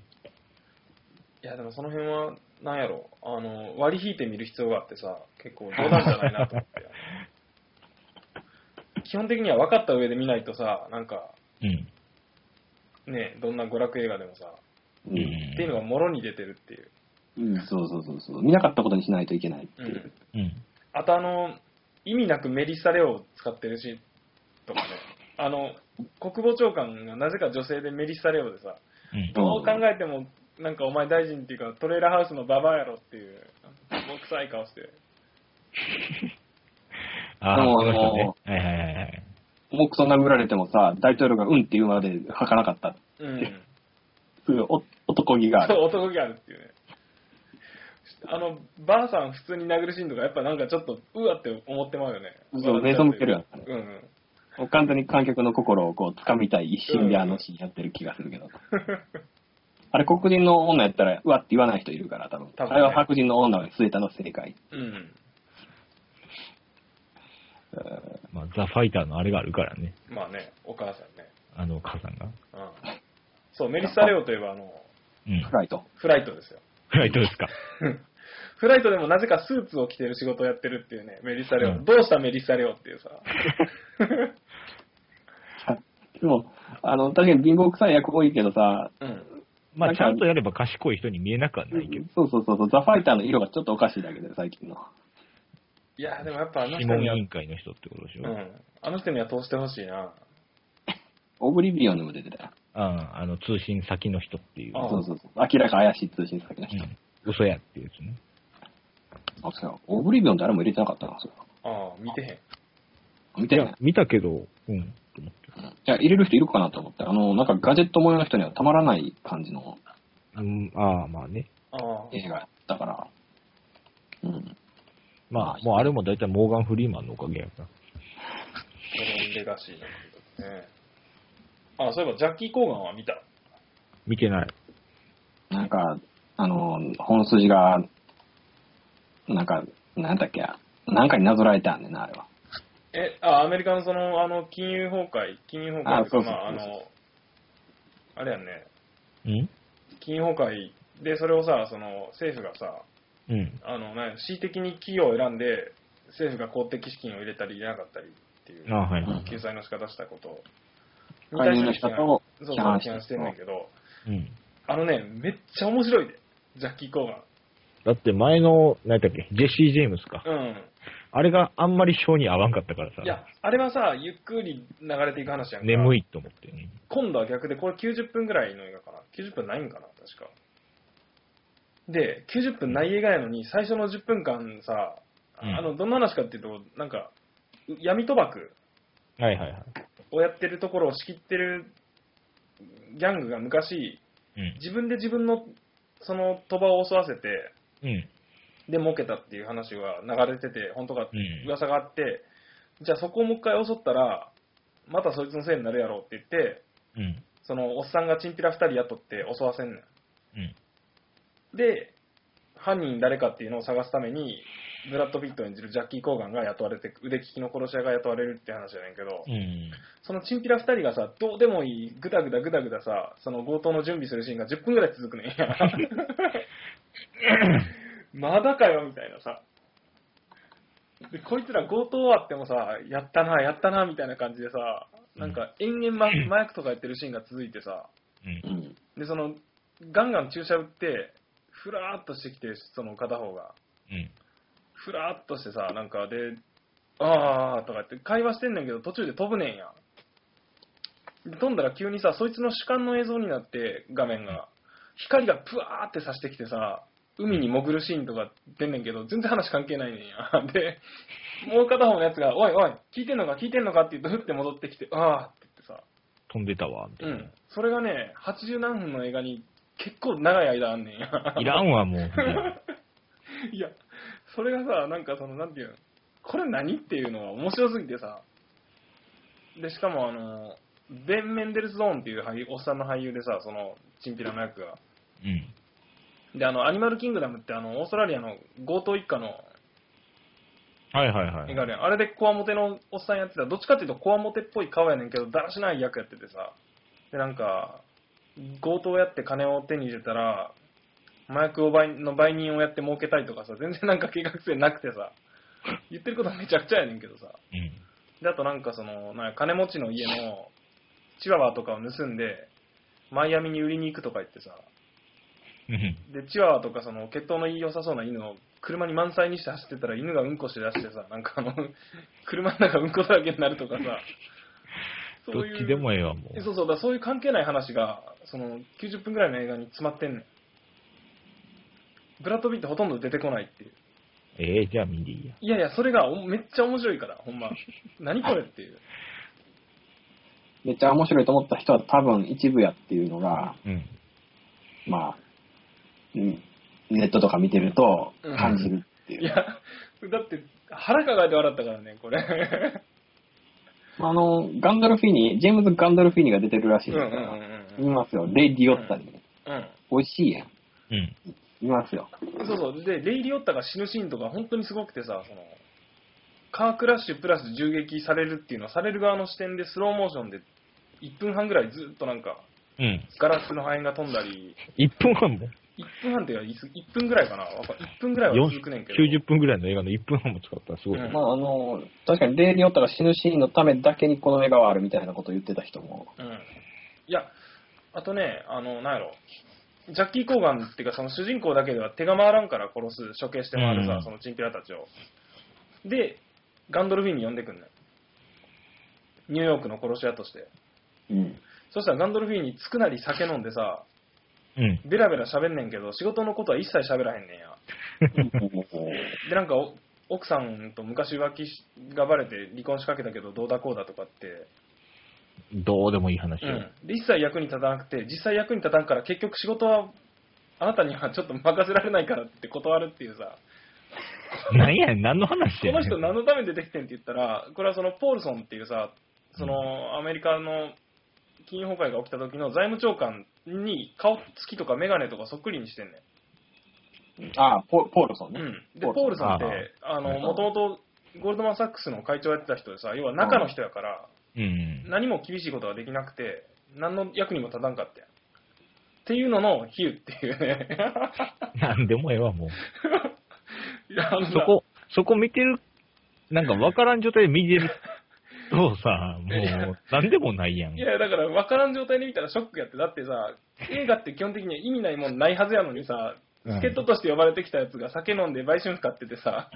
や、でもその辺は、なんやろ、あの、割り引いてみる必要があってさ、結構冗談じゃないなと思って。基本的には分かった上で見ないとさ、なんか、うん。ね、どんな娯楽映画でもさ、う。うんん。っていうのがもろに出てるっていう。うん、そうそうそうそう。見なかったことにしないといけないっていう。うん。あとあの、意味なくメリッサレオを使ってるし、とかね。あの、国防長官がなぜか女性でメリッサレオでさ、うん。どう考えても、なんかお前大臣っていうかトレーラーハウスのババアやろっていう、もう臭い顔して。ああ、でもはいはいはいはい。重くそ殴られてもさ、大統領がうんって言うまで吐かなかった。うん。そういうお男気があそう、る。男気あるっていうね。あの、ばあさん普通に殴るシーンとか、やっぱなんかちょっと、うわって思ってまうよね。そう目背けるよねうん。もう完全に観客の心をこう掴みたい一心であのシーンやってる気がするけど。あれ黒人の女やったら、うわって言わない人いるから、多分。多分ねあれは白人の女が据えたの正解。うん。まあ、ザ・ファイターのあれがあるからね。まあね、お母さんね。あの、母さんが。うん。そう、メリッサ・レオといえば、あの、うん。フライト。フライトですよ。フライトですか。フライトでもなぜかスーツを着てる仕事をやってるっていうね、メリッサ・レオ。うんどうしたメリッサ・レオっていうさ。でも、あの、確かに貧乏臭い役多いけどさ、うん。まあ、ちゃんとやれば賢い人に見えなくはないけど。そうそうそうそう、ザ・ファイターの色がちょっとおかしいだけで、最近の。いや、でもやっぱあの諮問人には、委員会の人ってことでしょ？うん。あの人には通してほしいな。オブリビオンにも出てたよ。ああ、あの、通信先の人っていう。あそうそうそう。明らか怪しい通信先の人。うん。嘘やっていうやつね。あ、そうや。オブリビオン誰も入れてなかったな、それ。ああ、見てへん。見てないいや、見たけど、うん。いや、入れる人いるかなと思って、あの、なんかガジェット模様の人にはたまらない感じのうん、ああ、まあね。ああ。映画だから。うん。まあ、もうあれも大体モーガン・フリーマンのおかげやから。このレガシーなんですね。あ、そういえば、ジャッキー・コーガンは見た。見てない。なんか、あの、本筋が、なんか、なんだっけ？や、なんかになぞらえてあんねんな、あれは。え、あ、アメリカのその、あの、金融崩壊、金融崩壊っていうかあそうそうまあ、あの、あれやんね、うん？金融崩壊で、それをさ、その、政府がさ、うん。あの、ね、恣意的に企業を選んで、政府が公的資金を入れたり入れなかったりっていう、ああ、はいはい。救済の仕方したことに介入の仕批判方をそう批判批判してんねんけど、うん。あのね、めっちゃ面白いで、ジャッキー・コーガだって前の、何だっけ、ジェシー・ジェームスか。ン。うん。あれがあんまり性に合わんかったからさい、や、あれはさ、ゆっくり流れていく話やんか。眠いと思ってね。今度は逆で、これ90分ぐらいの映画かな。90分ないんかな、確か。で、90分ない映画やのに、最初の10分間さ、うんあの、どんな話かっていうと、なんか、闇賭博はいはいはい。をやってるところを仕切ってるギャングが昔、うん。自分で自分の、その賭場を襲わせて、うん。で、儲けたっていう話が流れてて、本当かうん噂があって、じゃあそこをもう一回襲ったら、またそいつのせいになるやろって言って、うん。そのおっさんがチンピラ2人雇って襲わせんねん。うん。で、犯人誰かっていうのを探すために、ブラッド・ピット演じるジャッキー・コーガンが雇われて、腕利きの殺し屋が雇われるって話やねんけど、うん。そのチンピラ2人がさ、どうでもいい、ぐだぐだぐだぐださ、その強盗の準備するシーンが10分ぐらい続くねんや。まだかよ、みたいなさ。で、こいつら強盗終わってもさ、やったな、やったな、みたいな感じでさ、なんか延々ま麻薬とかやってるシーンが続いてさ。で、その、ガンガン注射打って、ふらーっとしてきて、その片方が。うん。ふらーっとしてさ、なんかで、あーとかって会話してんねんけど、途中で飛ぶねんや。で飛んだら急にさ、そいつの主観の映像になって、画面が。光がプワーって差してきてさ、海に潜るシーンとか出んねんけど、全然話関係ないねんや。で、もう片方のやつが、おいおい、聞いてんのか聞いてんのかって言って、ふって戻ってきて、あーって言ってさ、飛んでたわ、みたいな。うん。それがね、80何分の映画に結構長い間あんねんや。いらんわ、もう。いや、それがさ、なんかその、なんていうの、これ何っていうのが面白すぎてさ、で、しかもあの、ベン・メンデルス・ゾーンっていう俳優おっさんの俳優でさ、その、チンピラの役が。うん。で、あの、アニマル・キングダムってあの、オーストラリアの強盗一家のはいはいはい。映画あるやん。あれでコアモテのおっさんやってた。どっちかっていうとコアモテっぽい顔やねんけど、だらしない役やっててさ。で、なんか、強盗やって金を手に入れたら、麻薬を売の売人をやって儲けたいとかさ、全然なんか計画性なくてさ、言ってることめちゃくちゃやねんけどさ。うん。で、あとなんかその、なんか金持ちの家のチワワとかを盗んで、マイアミに売りに行くとか言ってさ、うん。で、チワワとかその血統の良さそうな犬を車に満載にして走ってたら犬がうんこして出してさ、なんかあの、車の中うんこだらけになるとかさ、どっちでもええわ、もう。えそうそうだ、そういう関係ない話が、その90分ぐらいの映画に詰まってんねん。ブラッド・ビットほとんど出てこないっていう。ええじゃあ見ていいや。いやいや、それがおめっちゃ面白いから、ほんま。何これっていう。めっちゃ面白いと思った人は多分一部やっていうのが、うん。まあ、うんネットとか見てるとうん感じるっていう。いや、だって腹抱えて笑ったからね、これ。あの、ガンダルフィーニ、ジェームズ・ガンダルフィーニが出てるらしいですから、うんうんうん見ますよ。レイ・ディオッタに。うん。美味しいやん。うん。見ますよ。うん。そうそう。で、レイリオッタが死ぬシーンとか本当にすごくてさ、その、カークラッシュプラス銃撃されるっていうのは、される側の視点でスローモーションで1分半ぐらいずっとなんか、うん。ガラスの破片が飛んだり、1分半も？1分半っていうか、1分ぐらいかな。わか1分ぐらいは続くねんけど。90分ぐらいの映画の1分半も使ったらすごいね。うんまあ、あの、確かにレイ・ディオッタが死ぬシーンのためだけにこの映画はあるみたいなことを言ってた人も。うん。いや、あとね、あの、なんやろ。ジャッキー・コーガンっていうか、その主人公だけでは手が回らんから殺す、処刑して回るさ、うんそのチンピラたちを。で、ガンドルフィンに呼んでくんねん。ニューヨークの殺し屋として。うん。そしたらガンドルフィンにつくなり酒飲んでさ、うん。ベラベラ喋んねんけど、仕事のことは一切喋らへんねんや。で、なんかお、奥さんと昔浮気しがバレて離婚しかけたけどどうだこうだとかって、どうでもいい話よ。うん、で一切役に立たなくて実際役に立たんから結局仕事はあなたにはちょっと任せられないからって断るっていうさ何やねん、何の話こやねん。の人何のために出てきてんって言ったらこれはそのポールソンっていうさそのアメリカの金融崩壊が起きた時の財務長官に顔つきとか眼鏡とかそっくりにしてんねああ、ポポールソンん、ね。うん、でポールソンってあのはいもともとゴールドマン・サックスの会長やってた人でさ要は中の人やからうん。何も厳しいことができなくて何の役にも立たんかったやん。っていうのの比喩っていうね。なんでもええわ、もう。そこ、そこ見てる、なんか分からん状態で見てるとさ、もう、なんでもないやん。いや、だから分からん状態で見たらショックやって、だってさ、映画って基本的には意味ないもんないはずやのにさ、うん助っ人として呼ばれてきたやつが酒飲んで売春使っててさ、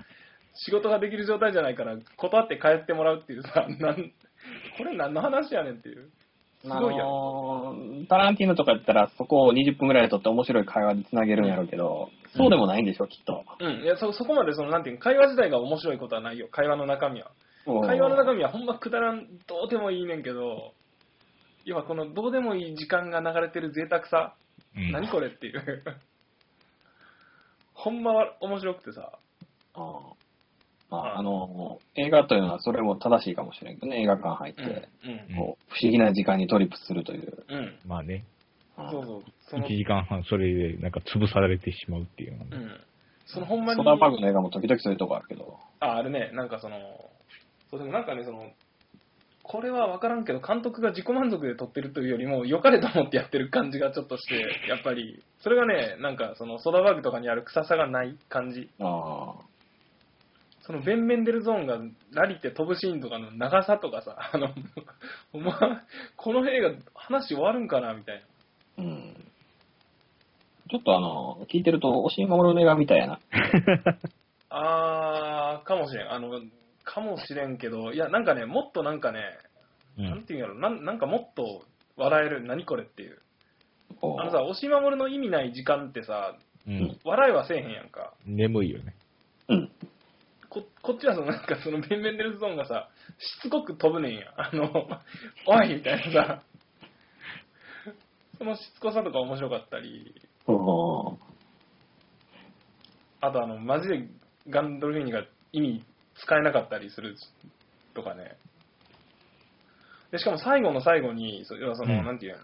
仕事ができる状態じゃないから、断って帰ってもらうっていうさ、なんこれ何の話やねんっていう。すあごいやん。のータランティーノとかやったら、そこを20分ぐらいで撮って面白い会話でつなげるんやろうけど、そうでもないんでしょ、きっと。うん、いやそそこまでその、なんていうの会話自体が面白いことはないよ、会話の中身は。会話の中身はほんまくだらん、どうでもいいねんけど、要はこのどうでもいい時間が流れてる贅沢さ、うん何これっていう。ほんまは面白くてさ。ああまあ、あのー映画というのはそれも正しいかもしれんけどね、映画館入って、うん。こう不思議な時間にトリップするという。うん。まあね、うんそうそう。そ1の、時間半それでなんか潰されてしまうっていうねうん。そのほんまに。ソダーバーグの映画も時々そういうとこあるけど。あ、あれね、なんかその、そうでもなんかね、その、これは分からんけど、監督が自己満足で撮ってるというよりも、良かれと思ってやってる感じがちょっとして、やっぱり、それがね、なんかその、ソダバーグとかにある臭さがない感じ。あそのベン・メンデルゾーンがラリって飛ぶシーンとかの長さとかさ、あの、お前、この映画話終わるんかなみたいな。あ、うん。ちょっとあの、聞いてると、押し守の映画みたいやな。あー、かもしれん。あの、かもしれんけど、いや、なんかね、もっとなんかね、うん。なんていうんやろ、なんなんかもっと笑える、何これっていう。あのさ、押し守るの意味ない時間ってさ、うん。笑いはせえへんやんか。眠いよね。うん。ここっちはそのなんかそのベン・メンデルゾーンがさ、しつこく飛ぶねんや。あの、おいみたいなさ、そのしつこさとか面白かったり、おあとあの、マジでガンドルフィーニが意味使えなかったりするとかね。で、しかも最後の最後に、そ要はその、うんなんていうの？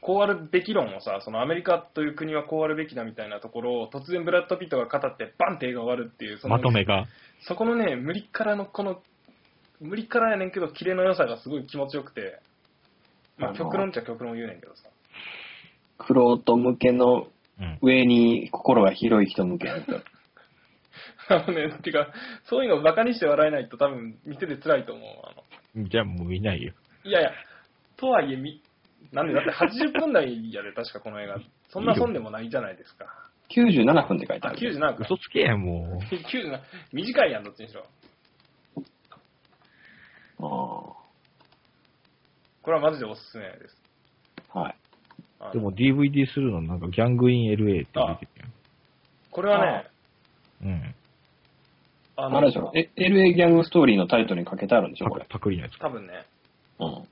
こうあるべき論をさ、そのアメリカという国はこうあるべきだみたいなところを突然ブラッド・ピットが語ってバンって映画終わるっていう、そのまとめが。そこのね、無理からのこの、無理からやねんけど、キレの良さがすごい気持ちよくて、まあ極論っちゃ極論言うねんけどさ。クロート向けのうん。上に心が広い人向けやと。あのね、てか、そういうのをバカにして笑えないと多分見てて辛いと思う。あのじゃあもう見ないよ。いやいや、とはいえみ、なんでだって80分台やで、確かこの映画。そんな損でもないじゃないですか。97分って書いてあ、ある。97か。嘘つけや、も97短いやん、どっちにしろ。あこれはマジでおすすめです。あはい。でも DVD するのなんかギャングイン LA って出てるこれはね、やん。うん。ああれでしょ、え LA ギャングストーリーのタイトルにかけてあるんでしょ、これ。パクリのやつ。多分ね。うん。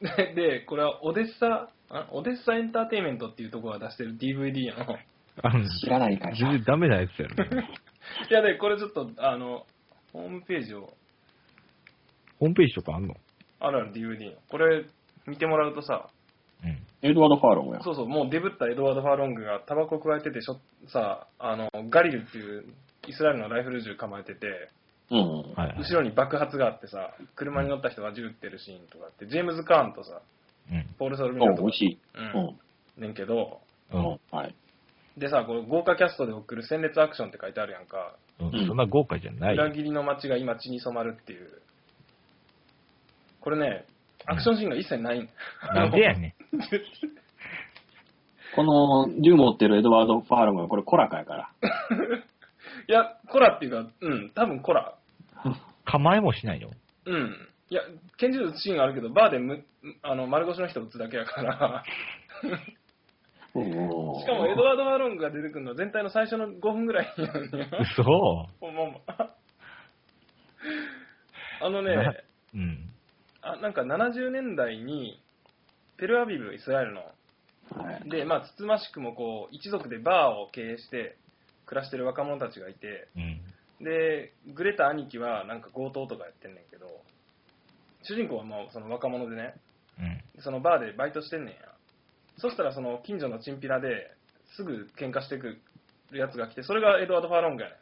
で、でこれはオデッサ、あオデッサエンターテインメントっていうところが出してる DVD の。あの、知らない会社全。然ダメなやつやろ、ね。いや、で、これちょっと、あの、ホームページを、ホームページとかあんの？あるある DVD の。これ、見てもらうとさ、うん。エドワード・ファーロンや。そうそう、もうデブったエドワード・ファーロングがタバコ加えててしょ、さ、あの、ガリルっていうイスラエルのライフル銃構えてて、うん。はい、はい。後ろに爆発があってさ、車に乗った人が銃撃ってるシーンとかあって、ジェームズ・カーンとさ、うん。ポール・ソルビナおとか、美味しい。う、うんん。ねんけど、うん。はい。でさ、これ豪華キャストで送る戦列アクションって書いてあるやんか。うん、そんな豪華じゃないよ。裏切りの街が今血に染まるっていう。これね、アクションシーンが一切ないん。なんでやねん。この銃持ってるエドワード・ファーロンがこれコラカやから。いや、コラっていうか、うん、多分コラ。構えもしないよ。うん。いや、拳銃撃つシーンがあるけど、バーでむあの丸腰の人撃つだけやから。おしかもエドワード・ハロングが出てくるのは全体の最初の5分ぐらいになるん。嘘ほんまほんまあのね、うん。あなんか70年代に、テルアビブ、イスラエルの、はい。で、まあ、つつましくもこう、一族でバーを経営して暮らしてる若者たちがいて、うん。で、グレタ兄貴はなんか強盗とかやってんねんけど、主人公はもうその若者でね、うん。そのバーでバイトしてんねんや。そしたらその近所のチンピラですぐ喧嘩してくるやつが来て、それがエドワード・ファーロングやね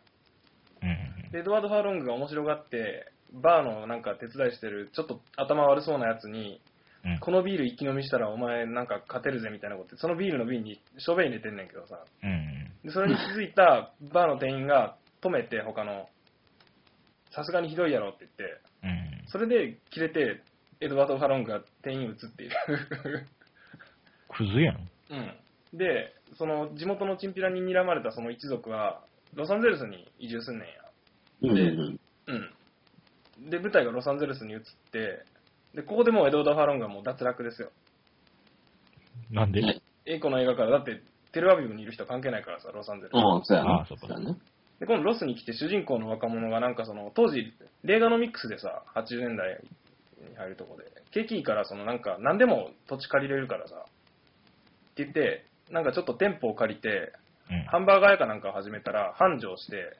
うんん。でエドワード・ファーロングが面白がって、バーのなんか手伝いしてるちょっと頭悪そうなやつに、うん。このビール一気飲みしたらお前なんか勝てるぜみたいなことでそのビールの瓶にショベン入れてんねんけどさ、うん。でそれに気づいたバーの店員が止めて他の、さすがにひどいやろって言って、うん。それで切れて、エドワード・ファロングが店員を撃つっていう。クズやん。うん。で、その地元のチンピラに睨まれたその一族は、ロサンゼルスに移住すんねんや。うんうんうん。で、舞台がロサンゼルスに移って、で、ここでもうエドワード・ファロングはもう脱落ですよ。なんで？はい栄光の映画から、だって、テルアビブにいる人は関係ないからさ、ロサンゼルス。うん、そうやな。あそう。で、今度ロスに来て主人公の若者がなんかその、当時、レーガノミックスでさ、80年代に入るとこで、景気いいからそのなんか何でも土地借りれるからさ、って言って、なんかちょっと店舗を借りて、うん。ハンバーガー屋かなんかを始めたら繁盛して、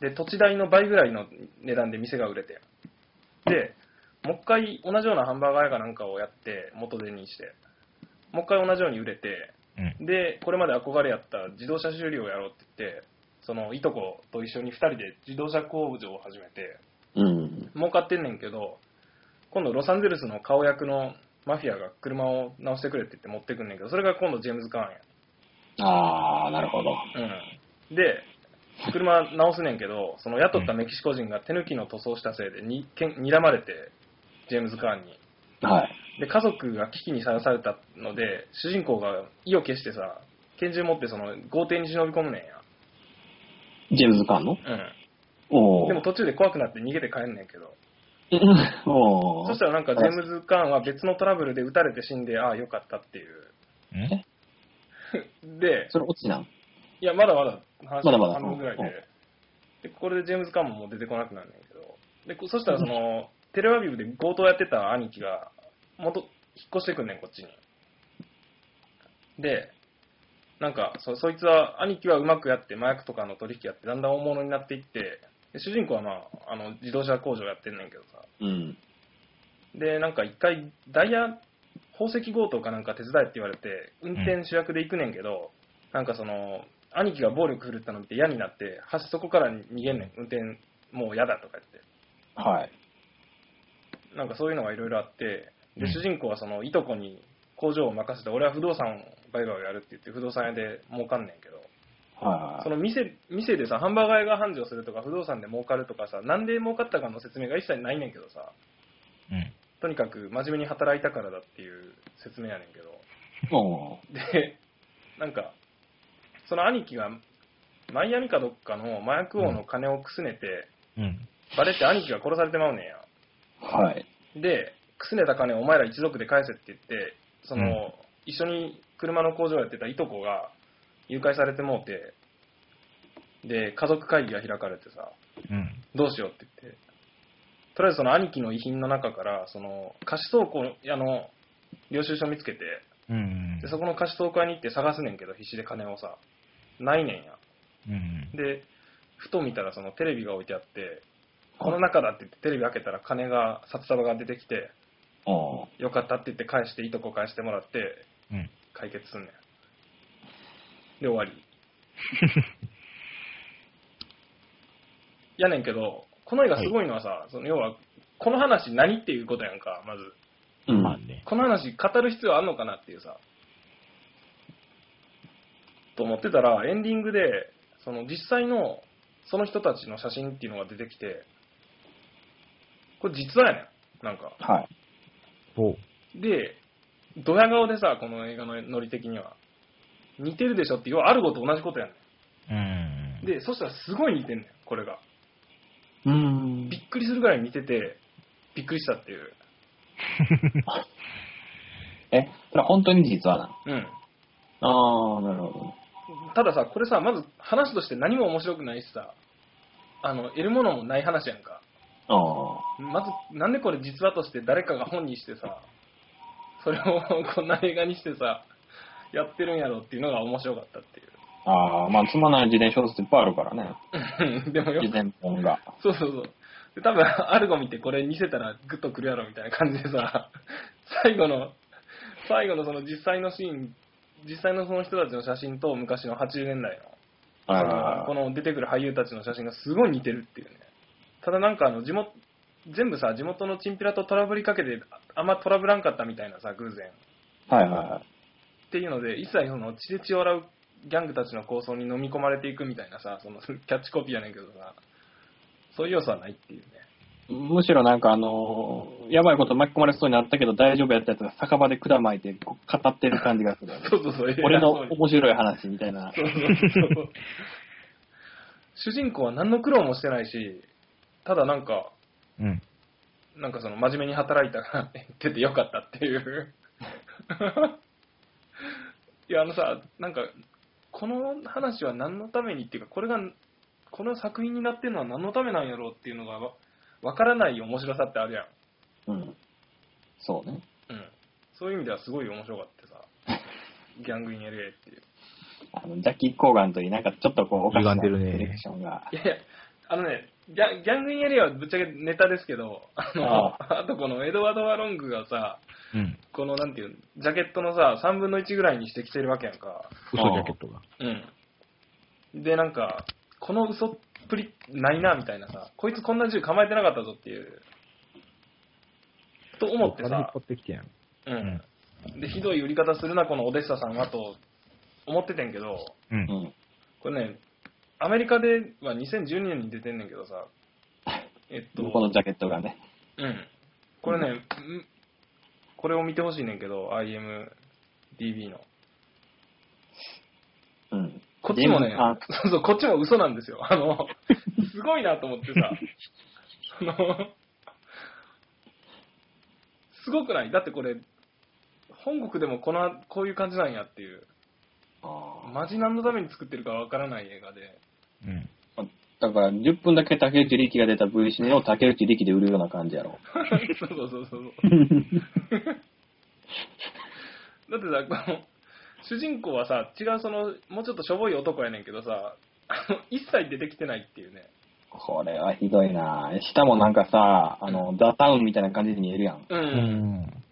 で、土地代の倍ぐらいの値段で店が売れて、で、もう一回同じようなハンバーガー屋かなんかをやって、元手にして、もう一回同じように売れて、うん。で、これまで憧れやった自動車修理をやろうって言って、そのいとこと一緒に2人で自動車工場を始めて、うん。儲かってんねんけど、今度ロサンゼルスの顔役のマフィアが車を直してくれって言って持ってくんねんけど、それが今度ジェームズ・カーンや。ああ、なるほど。うん。で、車直すねんけど、その雇ったメキシコ人が手抜きの塗装したせいでにけん睨まれて、ジェームズ・カーンに。はい。で、家族が危機にさらされたので、主人公が意を決してさ、拳銃持ってその豪邸に忍び込むねんや。ジェームズ・カーンの？うん。でも途中で怖くなって逃げて帰んねんけど、う んおー。そしたらなんかジェームズ・カーンは別のトラブルで撃たれて死んで、ああ、よかったっていう。うん で、それ落ちなん？いや、まだまだ話まだまだ。半分ぐらいで、うん。で、これでジェームズ・カーンももう出てこなくなるんだけど、で、こそしたらその、テレアビブで強盗やってた兄貴が、元、引っ越してくんねん、こっちに。で、なんかそ、そいつは、兄貴はうまくやって、麻薬とかの取引やって、だんだん大物になっていって、で主人公はまあ、あの、自動車工場やってんねんけどさ、うん。で、なんか一回、ダイヤ、宝石強盗かなんか手伝えって言われて、運転主役で行くねんけど、なんかその、兄貴が暴力振るったの見て嫌になって、端そこから逃げんねん。運転、もう嫌だとか言って。はい。なんかそういうのがいろいろあって、で、うん主人公はその、いとこに工場を任せて、俺は不動産を売買をやるって言って、不動産屋で儲かんねんけど、はい。その店、店でさ、ハンバーガー屋が繁盛するとか、不動産で儲かるとかさ、なんで儲かったかの説明が一切ないねんけどさ、うん。とにかく真面目に働いたからだっていう説明やねんけど、で、なんか、その兄貴が、マイアミかどっかの麻薬王の金をくすねて、うん。バレて兄貴が殺されてまうねんや。はい。で、くすねた金をお前ら一族で返せって言って、その、一緒に車の工場やってたいとこが誘拐されてもうて、で、家族会議が開かれてさ、うん。どうしようって言って、とりあえずその兄貴の遺品の中から、その、貸倉庫屋の領収書見つけて、うんで、そこの貸倉庫屋に行って探すねんけど、必死で金をさ、ないねんや。うん。で、ふと見たらそのテレビが置いてあって、この中だって言ってテレビ開けたら金が、札束が出てきて、おーよかったって言って返して、いとこ返してもらって、うん。解決すんねん。で、終わり。やねんけど、この映画すごいのはさ、その要は、この話何っていうことやんか、まず。うん。まあね。この話語る必要あんのかなっていうさ。と思ってたら、エンディングで、その実際のその人たちの写真っていうのが出てきて、これ実話やねん。なんか。はい。ほで、ドヤ顔でさ、この映画のノリ的には。似てるでしょって、要はあるごと同じことやねう。うん。ん。で、そしたらすごい似てんねん、これが。うーんびっくりするぐらい似てて、びっくりしたっていう。え、それは本当に実話なの？うん。ああ、なるほたださ、これさ、まず話として何も面白くないしさ、あの、得るものもない話やんか。まず、なんでこれ実話として誰かが本にしてさ、それをこんな映画にしてさ、やってるんやろっていうのが面白かったっていう。あ。ああ、まあ、つまない自伝小説いっぱいあるからね。でもよ自、伝本が。そうそうそう。で多分、アルゴ見てこれ見せたらグッとくるやろみたいな感じでさ、最後の、最後のその実際のシーン、実際のその人たちの写真と昔の80年代の、この出てくる俳優たちの写真がすごい似てるっていうね。ただなんかあの地元、全部さ、地元のチンピラとトラブりかけて、あんまトラブらんかったみたいなさ、偶然。あ。はいはいはい。っていうので、一切その血で血を洗うギャングたちの構想に飲み込まれていくみたいなさ、そのキャッチコピーやねんけどさ、そういう要素はないっていうね。むしろなんかあのーやばいこと巻き込まれそうになったけど大丈夫やったやつが酒場で管巻いて語ってる感じがする。そうそうそう。俺の面白い話みたいな。そうそうそう 主人公は何の苦労もしてないし、ただなんか、うん。なんかその真面目に働いたから言っててよかったっていう。いや、あのさ、なんか、この話は何のためにっていうか、これが、この作品になってるのは何のためなんやろうっていうのがわわからない面白さってあるやん。うん。そうね。うん。そういう意味ではすごい面白かったさ。ギャングイン LA っていう。あのジャッキー・コーガンといい、なんかちょっとこう、おかしな歪んでるねディレクションが。いやいや、あのね、ギャギャングインエリアはぶっちゃけネタですけど、あの、あとこのエドワード・ワロングがさ、うん。このなんていう、ジャケットのさ、3分の1ぐらいにしてきてるわけやんか。嘘ジャケットが。うん。で、なんか、この嘘っぷりないな、みたいなさ、こいつこんな銃構えてなかったぞっていう、と思ってっ張、ってきてやん。うん。で、ひどい売り方するな、このオデッサさんはと思っててんけど、う。うんん。これね、アメリカでは2012年に出てんねんけどさ、えっと、このジャケットがね。うん。これね、んこれを見てほしいねんけど、IMDB の。うん。こっちもねそうそう、こっちも嘘なんですよ。あの、すごいなと思ってさ、その、すごくない？だってこれ、本国でもこの、こういう感じなんやっていう、あマジ何のために作ってるかわからない映画で、うん。ーだから、10分だけ竹内力が出た V シネを竹内力で売るような感じやろ。そうそうそうそう。だってさ、この、主人公はさ、違うその、もうちょっとしょぼい男やねんけどさ、一切出てきてないっていうね。これはひどいな下もなんかさ、あの、ザ・タウンみたいな感じに見えるやん。う。うんん。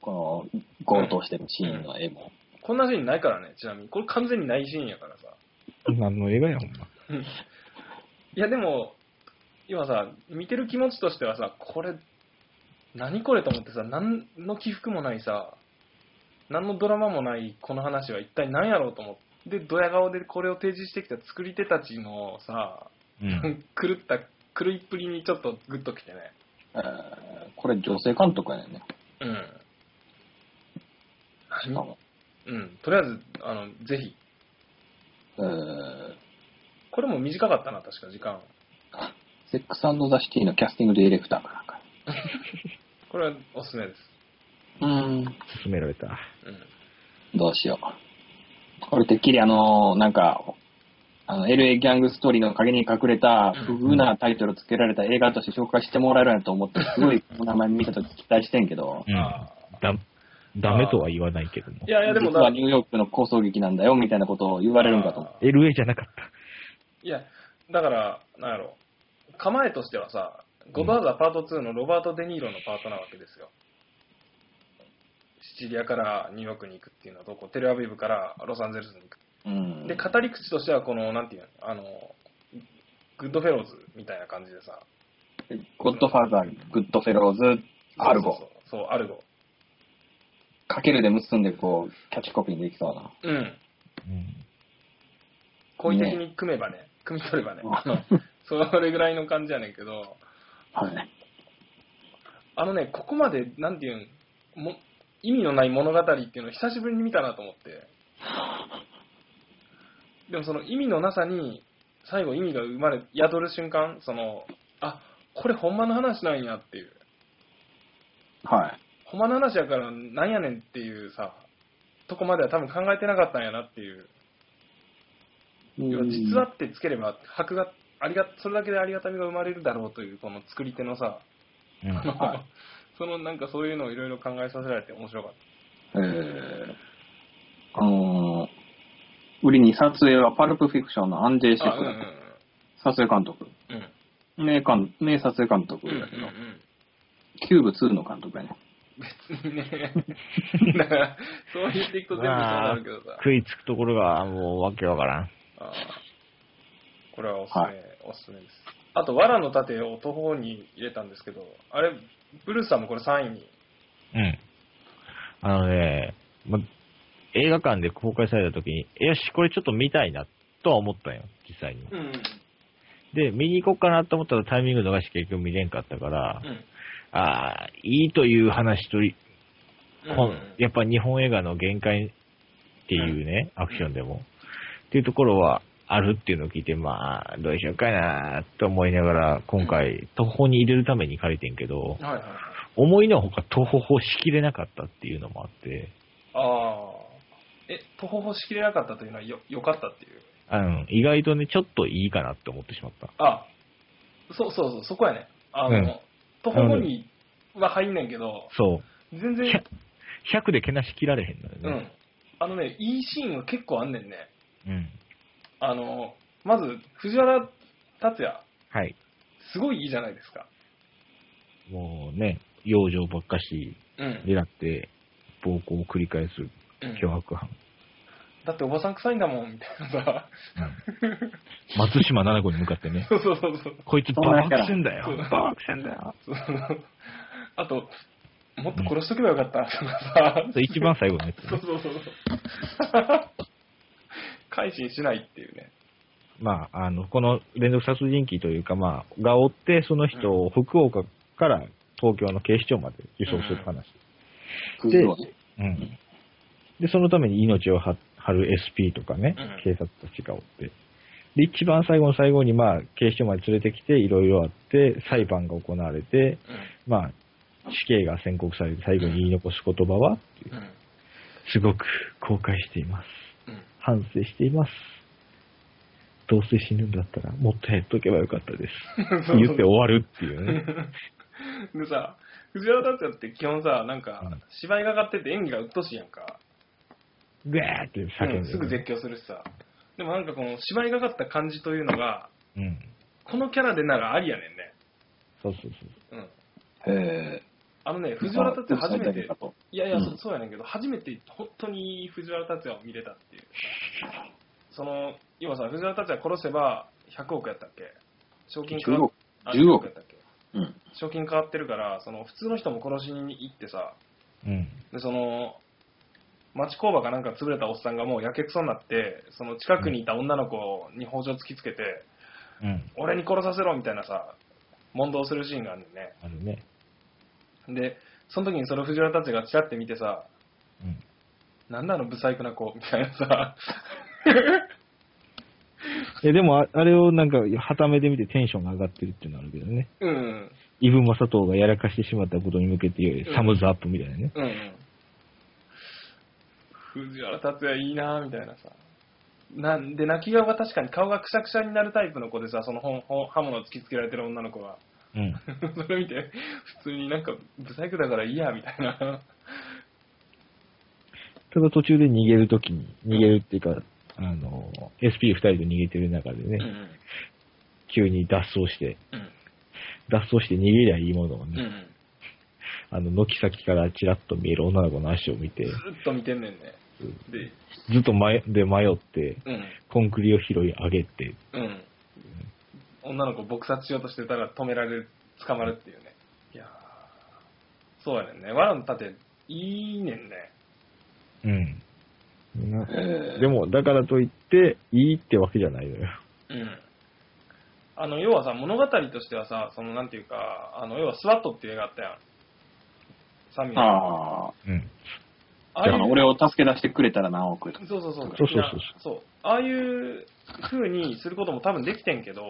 この、強盗してるシーンの絵も。こんなシーンないからね、ちなみに。これ完全にないシーンやからさ。何の映画や、ほんま。うんいや、でも、今さ、見てる気持ちとしてはさ、これ、何これと思ってさ、何の起伏もないさ、何のドラマもないこの話は一体何やろうと思って、で、ドヤ顔でこれを提示してきた作り手たちのさ、うん。狂った、狂いっぷりにちょっとグッときてね。えーこれ女性監督やねんね。うん。しかも。うん。とりあえず、あの、ぜひ。えーこれも短かったな、確か時間。セックスザ・シティのキャスティングディレクターかなんか。これはおすすめです。うん。勧められた。うん。どうしよう。これてっきりあの、なんか、あの、LA ギャングストーリーの陰に隠れた不遇なタイトルつけられた映画として紹介してもらえるんやと思って、すごいお名前見たとき期待してんけど、うん。あだ、ダメとは言わないけどもい。やいや、でも実はニューヨークの構想劇なんだよ、みたいなことを言われるんかと思って。LA じゃなかった。いや、だから、なんやろ、構えとしてはさ、ゴッドハザーパート2のロバート・デ・ニーロのパートなわけですよ。シチリアからニューヨークに行くっていうのと、こ？うテルアビブからロサンゼルスに行く。うん。で、語り口としては、この、なんていうの、あの、グッドフェローズみたいな感じでさ、ゴッドファーザー、グッドフェローズ、アルゴ。そうそうそう、そうアルゴ。かけるで結んで、こう、キャッチコピーにできそうな。うん。うん。好意的に組めばね、組み取ればね、の、それぐらいの感じやねんけど、はい。あのね、ここまで、なんていうん、も意味のない物語っていうのを久しぶりに見たなと思って。でもその意味のなさに、最後意味が生まれ、宿る瞬間、その、あ、これほんまの話なんやっていう。はい。ほんまの話やからなんやねんっていうさ、とこまでは多分考えてなかったんやなっていう。実はってつければ、箔が、ありが、それだけでありがたみが生まれるだろうという、この作り手のさ、うん。は いそのなんかそういうのをいろいろ考えさせられて面白かっえー、あのー、売りに撮影はパルプフィクションのアンジェイ・シェフうんうん撮影監督。うん。名監名撮影監督うん。うんだけど、うんうん。キューブ2の監督やね。別にね。だから、そう言っていくと全部そうなるけどさ。食いつくところがもうわけわからん。ああこれはおすすめ、はいおすすめです。あと、藁の盾を途方に入れたんですけど、あれ、ブルースさんもこれ3位に。うん。あのね、ま、映画館で公開された時に、よし、これちょっと見たいな、とは思ったんよ、実際に。うん。で、見に行こうかなと思ったらタイミング逃して結局見れんかったから、うん。ああ、いいという話と、うんやっぱ日本映画の限界っていうね、アクションでも、っていうところはあるっていうのを聞いて、まあ、どうしようかなと思いながら、今回、途方に入れるために借りてんけど、はいはいはい。思いのほか途方しきれなかったっていうのもあって、ああ。え、途方しきれなかったというのはよ、良かったっていう？あの、意外とね、ちょっといいかなって思ってしまった。あそうそうそう、そこやね。あの、うん途方には入んねんけど、そう。全然100、100でけなし切られへんのうんよね。。あのね、いいシーンが結構あんねんね。うん。あの、まず、藤原竜也、はい。すごいいいじゃないですか。もうね、養生ばっかしうん。狙って、暴行を繰り返すうん凶悪犯。だっておばさん臭いんだもん、みたいなさ。うん松島七子に向かってね、そうそうそうそう。こいつバークせんだよバークせんだよあと、もっと殺しとけばよかったとかさ。一番最後のやつね。そうそうそう。改心しないっていうね。まあ、あの、この連続殺人鬼というか、まあ、が追って、その人を福岡から東京の警視庁まで輸送する話。でクズはね。うん。で、そのために命を張張る SP とかねうん、警察たちが追って。で、一番最後の最後に、まあ、警視庁まで連れてきて、いろいろあって、裁判が行われて、まあ、死刑が宣告されて、最後に言い残す言葉は。すごく後悔しています。うん。反省しています。どうせ死ぬんだったら、もっとやっとけばよかったです。言って終わるっていうね。でさ、藤原竜也って基本さ、なんかうん、芝居がかってて演技がうっとしいやんか。ぐわーって叫んで、うんすぐ絶叫するしさ。でもなんかこの芝居がかった感じというのが、うん。このキャラでならありやねんね。そうそうそう。うん。へあのね、藤原竜也初めて。いやいや、うんそそうやねんけど、初めて本当に藤原竜也を見れたっていう。その、要はさ、藤原竜也殺せば100億やったっけ？賞金10億。あ10億やったっけ？うん。賞金変わってるから、その普通の人も殺しに行ってさ、うん。で、その、町工場かなんか潰れたおっさんがもうやけくそになって、その近くにいた女の子に包丁突きつけて、うん。俺に殺させろみたいなさ、問答するシーンがあるんだよあるね。ね。で、その時にその藤原たちがチラって見てさ、うん。なんだあのブサイクな子みたいなさ、え、でもあ、あれをなんか、はためで見てテンションが上がってるっていうのはあるけどね。うん、イブ・マサトウがやらかしてしまったことに向けて、うんサムズアップみたいなね。うん、うん。藤原達也いいなみたいなさ。なんで、泣き顔が確かに顔がくしゃくしゃになるタイプの子でさ、その本本刃物を突きつけられてる女の子が。うん。それ見て、普通になんか、ブサイクだからいいや、みたいな。ただ途中で逃げるときに、逃げるっていうか、あの、SP2 人と逃げてる中でね、うん急に脱走して、うん。脱走して逃げりゃいいものをね、うんうん。あの、軒先からチラッと見える女の子の足を見て、ずっと見てんねんね。で、ずっと迷で迷って、うん。コンクリを拾い上げて、うん。女の子撲殺しようとしてたら止められる、捕まるっていうね。いやーそうやねんね。わらの盾、いいねんね。うん。でも、だからといって、いいってわけじゃないのよ。うん。あの、要はさ、物語としてはさ、その、なんていうか、あの、要はスワットっていう映画あったやん。サミュエル。ああ。うん。ああいうだから俺を助け出してくれたら何億とか。そうそうそう。そうそうそうそう。ああいう風にすることも多分できてんけど、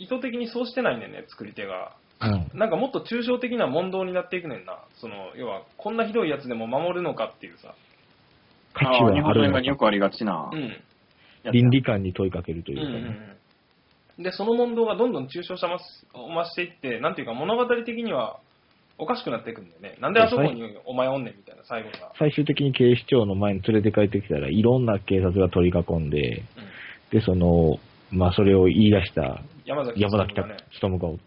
意図的にそうしてないねんね、作り手が。うん。なんかもっと抽象的な問答になっていくねんな。その、要は、こんなひどいやつでも守るのかっていうさ。価値はああ日本のあるのか。映画によくありがちなう。ん。倫理観に問いかけるといううんうんかね。うん。で、その問答がどんどん抽象化ま増していって、なんていうか物語的にはおかしくなっていくんだよね。なんであそこにお前おんねんみたいな最後が。最終的に警視庁の前に連れて帰ってきたら、いろんな警察が取り囲んで、うん。で、その、まあ、それを言い出した山崎山崎努がね。努が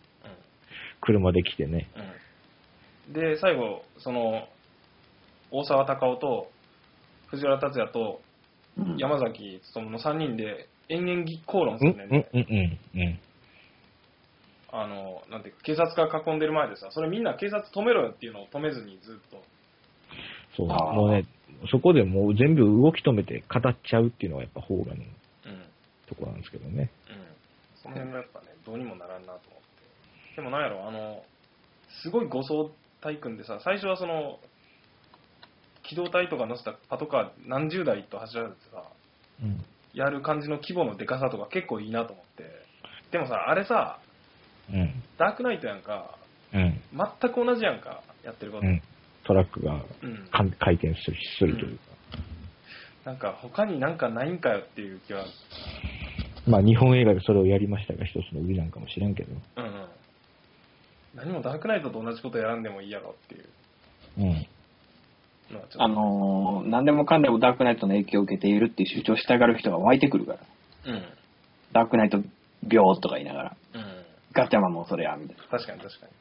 車で来てね、うん。うん。で、最後、その、大沢たかおと藤原竜也とうん山崎努の3人で延々議口論すうん、うんるね。、うん、うん、うん。あの、なんて警察が囲んでる前でさ、それみんな警察止めろよっていうのを止めずにずっと。そう、もうね、そこでもう全部動き止めて語っちゃうっていうのがやっぱ邦画のうん。うん。ところなんですけどね。その辺がやっぱね、どうにもならんなと思って。でもなんやろ、あの、すごい護送隊組んでさ、最初はその、機動隊とか乗せたパトカー何十台と走らせてさ、うん。やる感じの規模のでかさとか結構いいなと思って。でもさ、あれさ、うん。ダークナイトやんか、うん。全く同じやんか、やってること。うん。トラックがうん回転するするというか。なんか他になんかないんかよっていう気は、まあ日本映画でそれをやりましたが一つの売りなんかもしれんけど。うんうん。何もダークナイトと同じことやらんでもいいやろっていううん。のはちょっと。あのー、何でもかんでもダークナイトの影響を受けているっていう主張したがる人が湧いてくるから。うん。ダークナイト病とか言いながら、うん。ガチャマンもそれや、みたいな。確かに確かに。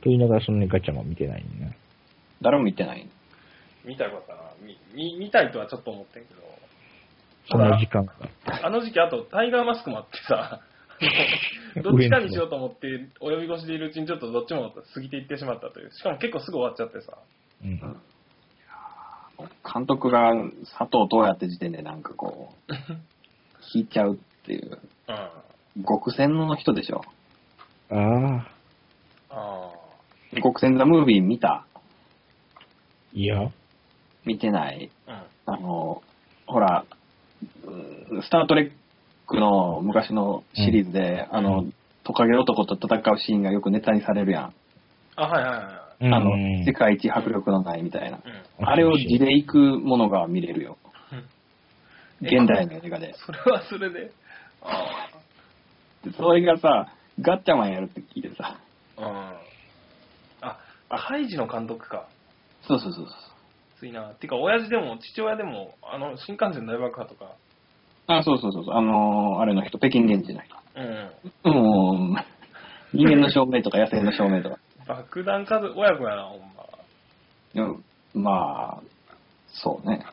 と言いながらそんなにガチャも見てないんな。誰も言ってない。見たいことかな。見、見見たいとはちょっと思ってんけど。そんな時間が。あの時期あとタイガーマスクもあってさ、あの どっちかにしようと思って、及び腰でいるうちにちょっとどっちも過ぎていってしまったという。しかも結構すぐ終わっちゃってさ。うん。監督が佐藤東也って時点でなんかこう、引いちゃうっていう。うん。極戦の人でしょ。ああ。あ極戦ザムービー見た？いや。見てない？あ。あの、ほら、うんスタートレックの昔のシリーズで、あうの、トカゲ男と戦うシーンがよくネタにされるやん。あ、はいはいはい。うんあの、世界一迫力のないみたいな。うん。あれを地で行くものが見れるよ。現代の映画で。それはそれで？あでそれがさ、ガッチャマンやるって聞いてさ、あ。うん。あ、カイジの監督か。そうそうそうそう。ついな。てか、親父でも、父親でも、あの、新幹線大爆破とか。あ、そうそうそうそう。あのーあれの人、北京現地の人。うん。もう、人間の証明とか野生の証明とか。爆弾数、親子やな、ほんま。でもまあ、そうね。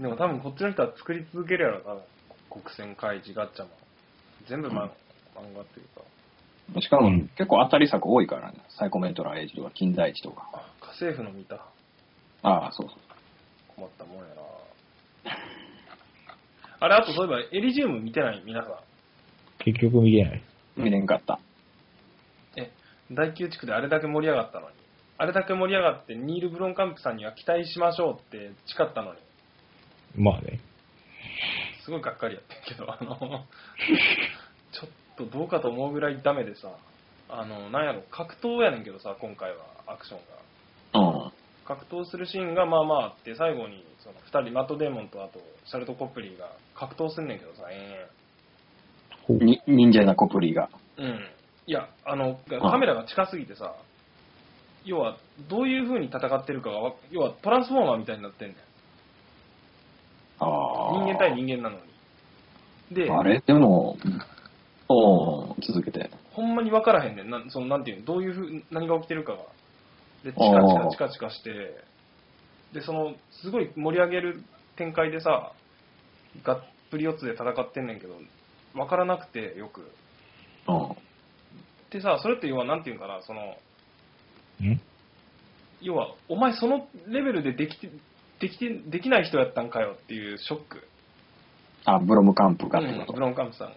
でも多分こっちの人は作り続けるやろ、多分。国戦開示ガッチャマン。全部、まうん漫画っていうか。しかも、うん結構当たり作多いからね。サイコメントラーエイジとか、金田一とか。あ、家政婦の見た。ああ、そうそう。困ったもんやな。あれ、あとそういえば、エリジウム見てない？皆さん。結局見てない。見れんかった。え、第9地区であれだけ盛り上がったのに。あれだけ盛り上がって、ニール・ブロンカンプさんには期待しましょうって誓ったのに。まあね。すごいがっかりやってんけど、あの、ちょっとどうかと思うぐらいダメでさ、あの、なんやろ、格闘やねんけどさ、今回は、アクションが。うん。格闘するシーンがまあまああって、最後に、その、二人、マット・デーモンとあと、シャルト・コップリーが格闘すんねんけどさ、延ほうに忍者なコプリが。々。うん。いや、あの、カメラが近すぎてさ、要は、どういう風に戦ってるかがわ、要はトランスフォーマーみたいになってんねん。ああ。人間対人間なのに。で、あれ？でも、おー続けて。ほんまに分からへんねん。なんそのなんていうの、どういうふう、何が起きてるかが。で、チカチカチカチカして、で、その、すごい盛り上げる展開でさ、がっぷり四つで戦ってんねんけど、分からなくて、よく。うん。でさ、それって要はなんていうのかな、その、ん？要は、お前そのレベルでできて、できて、できない人やったんかよっていうショック。あ、ブロムカンプがってこと。うんブロンカンプさんが。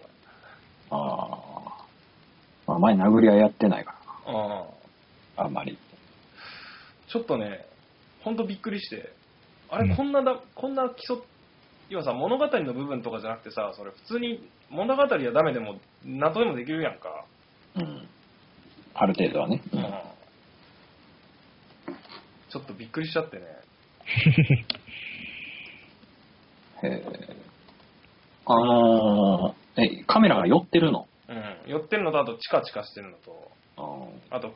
ああ。まあ、前殴り合いやってないかああ。ら。あんまり。ちょっとね、ほんとびっくりして、あれ、うんこんなだ、こんな基礎、要はさ、物語の部分とかじゃなくてさ、それ普通に物語はダメでも、謎でもできるやんか。うん。ある程度はね。ううんんちょっとびっくりしちゃってね。へえ。あのー、え、カメラが寄ってるの？うん。寄ってるのと、あとチカチカしてるのと、あーあと、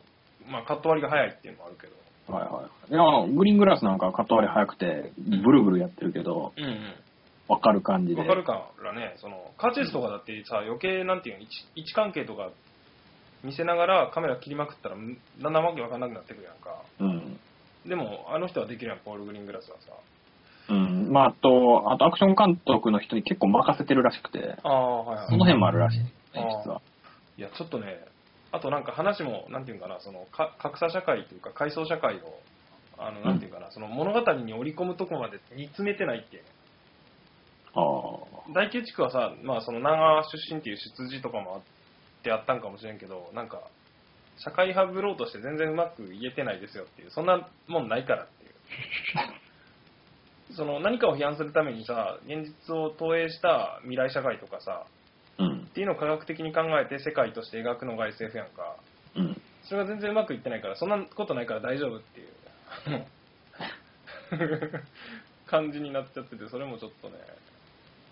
まあ、カット割りが早いっていうのもあるけど。はいはい。いや、あの、グリーングラスなんかカット割り早くて、ブルブルやってるけど、うんうん。わかる感じで。わかるからね、その、カーチェイスとかだってさ、余計なんていうの、位置位置関係とか見せながらカメラ切りまくったら、んだんだんわけわかんなくなってくるやんか。うん。でも、あの人はできるやん、ポール・グリーングラスはさ。うん。まあ、あと、あとアクション監督の人に結構任せてるらしくて、ああ、はいはい。その辺もあるらしい、ね、あー実は。いや、ちょっとね、あとなんか話も、なんていうかな、その、か格差社会というか、階層社会を、あの、なんていうかな、その物語に織り込むとこまで煮詰めてないっていうね。ああ。大宮地区はさ、まあ、その長川出身っていう出自とかもあってあったんかもしれんけど、なんか、社会派ブローとして全然うまく言えてないですよっていう、そんなもんないからっていう。その何かを批判するためにさ、現実を投影した未来社会とかさ、うんっ。ていうのを科学的に考えて世界として描くのが SF やんか。うん。それが全然うまくいってないから、そんなことないから大丈夫っていう 感じになっちゃってて、それもちょっとね、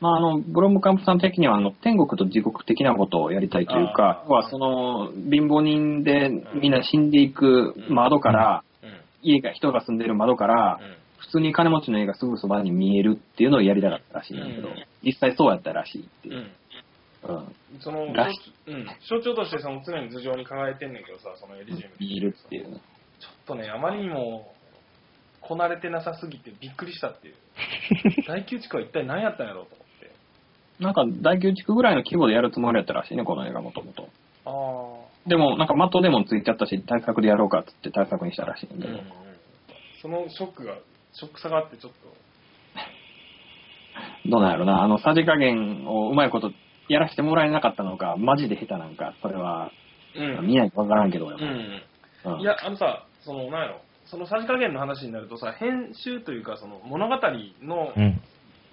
まあ、あの、ブロムカンプさん的には、あの、天国と地獄的なことをやりたいというかは、その、貧乏人でみんな死んでいく窓から、うん、家が、人が住んでる窓から、うん。普通に金持ちの家がすぐそばに見えるっていうのをやりたかったらしいんだけど、うん実際そうやったらしいっていうう。ん。うん。その、らしうん、象徴としてその常に頭上に輝いてんねんけどさ、そのエリジウム。見えるっていう。ちょっとね、あまりにも、こなれてなさすぎてびっくりしたっていう。大宮地区は一体何やったんやろうと思って。なんか、大宮地区ぐらいの規模でやるつもりやったらしいね、この映画もともと。あでも、なんか、マットデモンついちゃったし、対策でやろうかっつって対策にしたらしいんあ。だけど、そのショックが、ショックさがあってちょっと、どうなんやろな、あの、さじ加減をうまいことやらせてもらえなかったのか、マジで下手なんか、それは、うん。見ないとわからんけど、やっうぱん。いや、あのさ、その、なんやろ、そのさじ加減の話になるとさ、編集というか、その物語のうん。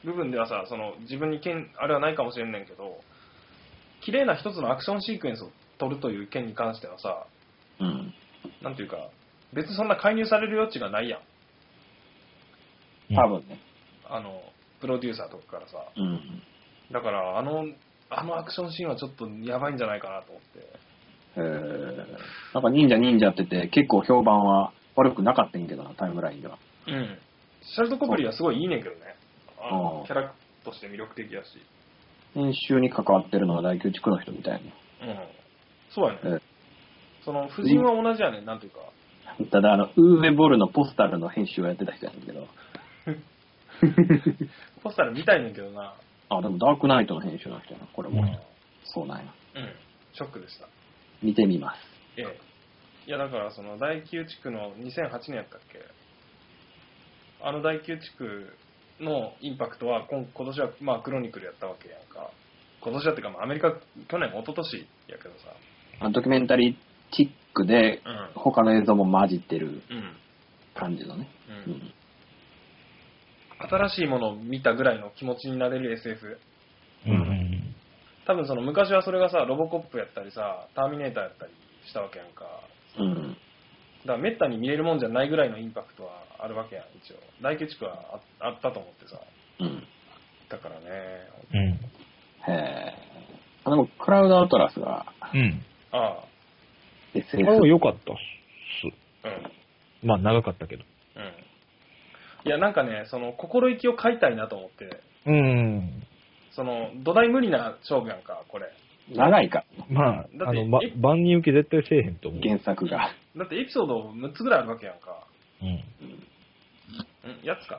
部分ではさ、その自分に権、あれはないかもしれんねんけど、綺麗な一つのアクションシークエンスを取るという件に関してはさ、うん。なんていうか、別にそんな介入される余地がないやん。多分ね。あの、プロデューサーとかからさ。うん。だから、あの、あのアクションシーンはちょっとやばいんじゃないかなと思って。えー、なんか忍者忍者ってて、結構評判は悪くなかったんやけどな、タイムラインでは。うん。シャルト・コプリーはすごいいいねんけどね。あのうんキャラとして魅力的だし。編集に関わってるのは大宮地区の人みたいな。うん。そうやね。えーその、夫人は同じやねん、なんていうか。ただ、あの、ウーベボルのポスタルの編集をやってた人やねんけど。ポスター見たいねんけどな。あ、でもダークナイトの編集の人やな、これも。うん。そうなんや。ショックでした。見てみます。ええ。いや、だから、その、大宮地区の2008年やったっけ？あの大宮地区のインパクトは、今今年は、まあ、クロニクルやったわけやんか。今年はっていうか、まあアメリカ、去年、一昨年やけどさ。あのドキュメンタリーチックで、うん。他の映像も混じってるうん。感じのね。う。うんん。新しいものを見たぐらいの気持ちになれる SF。うん。多分その昔はそれがさ、ロボコップやったりさ、ターミネーターやったりしたわけやんか。うん。だからめったに見れるもんじゃないぐらいのインパクトはあるわけやん、一応。大宮地区はああったと思ってさ。うん。だからね、うん。へえ。あでも、クラウドアトラスがうん。あ SF。あれは良かったっあ、うん。す。まあ長かったけど。うん。いや、なんかね、その、心意気を買いたいなと思って、うん。その、土台無理な勝負やんか、これ。長いか、まあ、だってあの、まえ、万人受け絶対せえへんと思う。原作が。だってエピソード6つぐらいあるわけやんか。うん。うん、やつか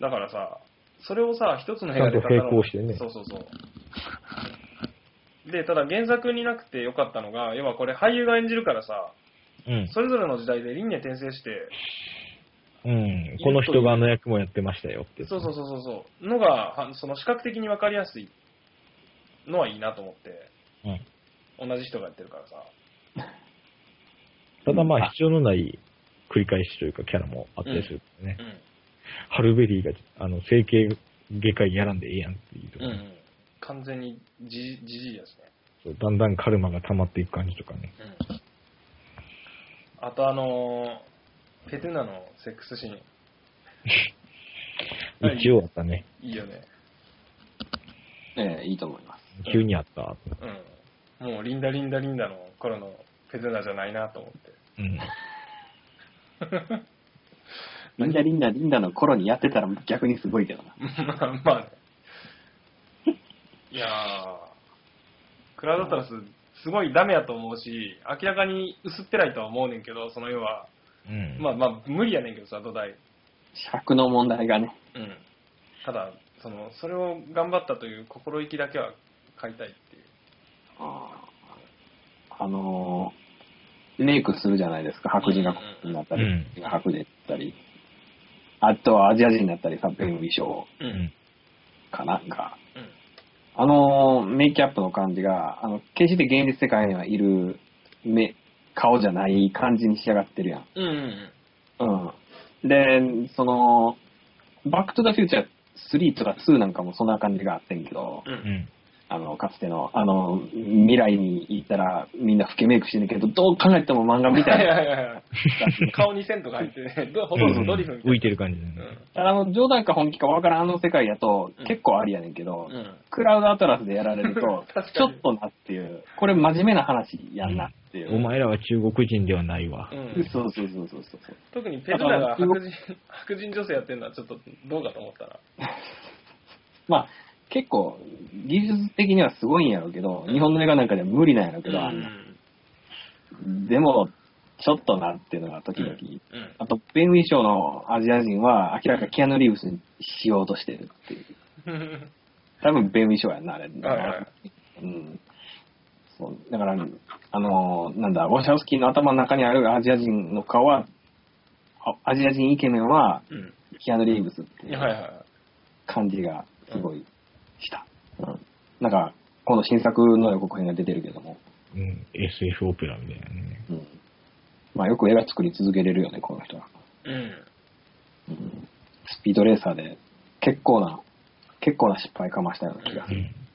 な？だからさ、それをさ、一つの部屋でちゃんと並行してねそうそうそう。で、ただ原作になくてよかったのが、要はこれ俳優が演じるからさ、うん。それぞれの時代で輪廻転生して、うん。この人があの役もやってましたよって。そうそうそうそうそう、のが、はその視覚的に分かりやすいのはいいなと思って、うん。同じ人がやってるからさ。ただまあ必要のない繰り返しというかキャラもあったりするからねう。ん。ハルベリーが、あの、整形外科医やらんでええやんっていうとかね、うんうん。完全にじじじいやしね。そうだんだんカルマが溜まっていく感じとかね。うん。あとあのー、ペトゥナのセックスシーン。は い一応あったね。いいよね。ええいいと思います。急にあった。うん。もうリンダリンダリンダの頃のペズナじゃないなと思って。うん。リンダリンダリンダの頃にやってたら逆にすごいけどな。まあ、まあね。いやー、クラウドアトラス、すごいダメやと思うし、明らかに薄っぺらいとは思うねんけど、その要は、うん。まあまあ、無理やねんけどさ、土台。尺の問題がね。うん。ただ、その、それを頑張ったという心意気だけは買いたいっていう。あーあのーメイクするじゃないですか。白人がになったり、うん白人だったり。あとはアジア人だったり、サッペン衣装う。うんん。かなんか。うん。あのーメイキャップの感じが、あの、決して現実世界にはいる目、顔じゃない感じに仕上がってるやん。うんうんうん。で、その、バックトゥザフューチャー3とか2なんかもそんな感じがあってんけど、うん。う。うんん。あの、かつての、あの、未来に行ったらみんな老けメイクしてるけど、どう考えても漫画みたいな。顔に線とか入ってね、どほとんどドリフみたいな。浮いてる感じだね。あの、冗談か本気かわからんあの世界やとうん結構ありやねんけど、うん。うん。クラウドアトラスでやられると ちょっとなっていう、これ真面目な話やんなっていう。お前らは中国人ではないわ。うんそうそうそうそうそう。特にペズナが白人白人女性やってるのはちょっとどうかと思ったら。まあ、結構、技術的にはすごいんやろうけど、日本の映画なんかでは無理なんやろうけど、あんなでも、ちょっとなっていうのが時々。うん。あと、ベン・ウィショーのアジア人は明らかキアヌ・リーブスにしようとしてるっていう。うん。多分ベン・ウィショーやんな、あれ。うん。そう、だから、あのーなんだ、ウォシャウスキーの頭の中にあるアジア人の顔は、あアジア人イケメンは、うん。キアヌ・リーブスっていうはい。感じがすごいした。うん。なんか、今度新作の予告編が出てるけども、うん。SF オペラみたいなね。うん。まあよく映画作り続けれるよね、この人は。うん。うん。スピードレーサーで結構な、結構な失敗かましたような気がする。うん。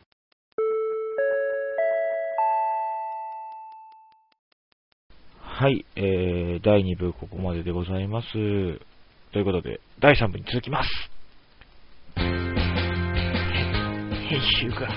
はい、えー、第2部ここまででございます。ということで、第3部に続きます。編集が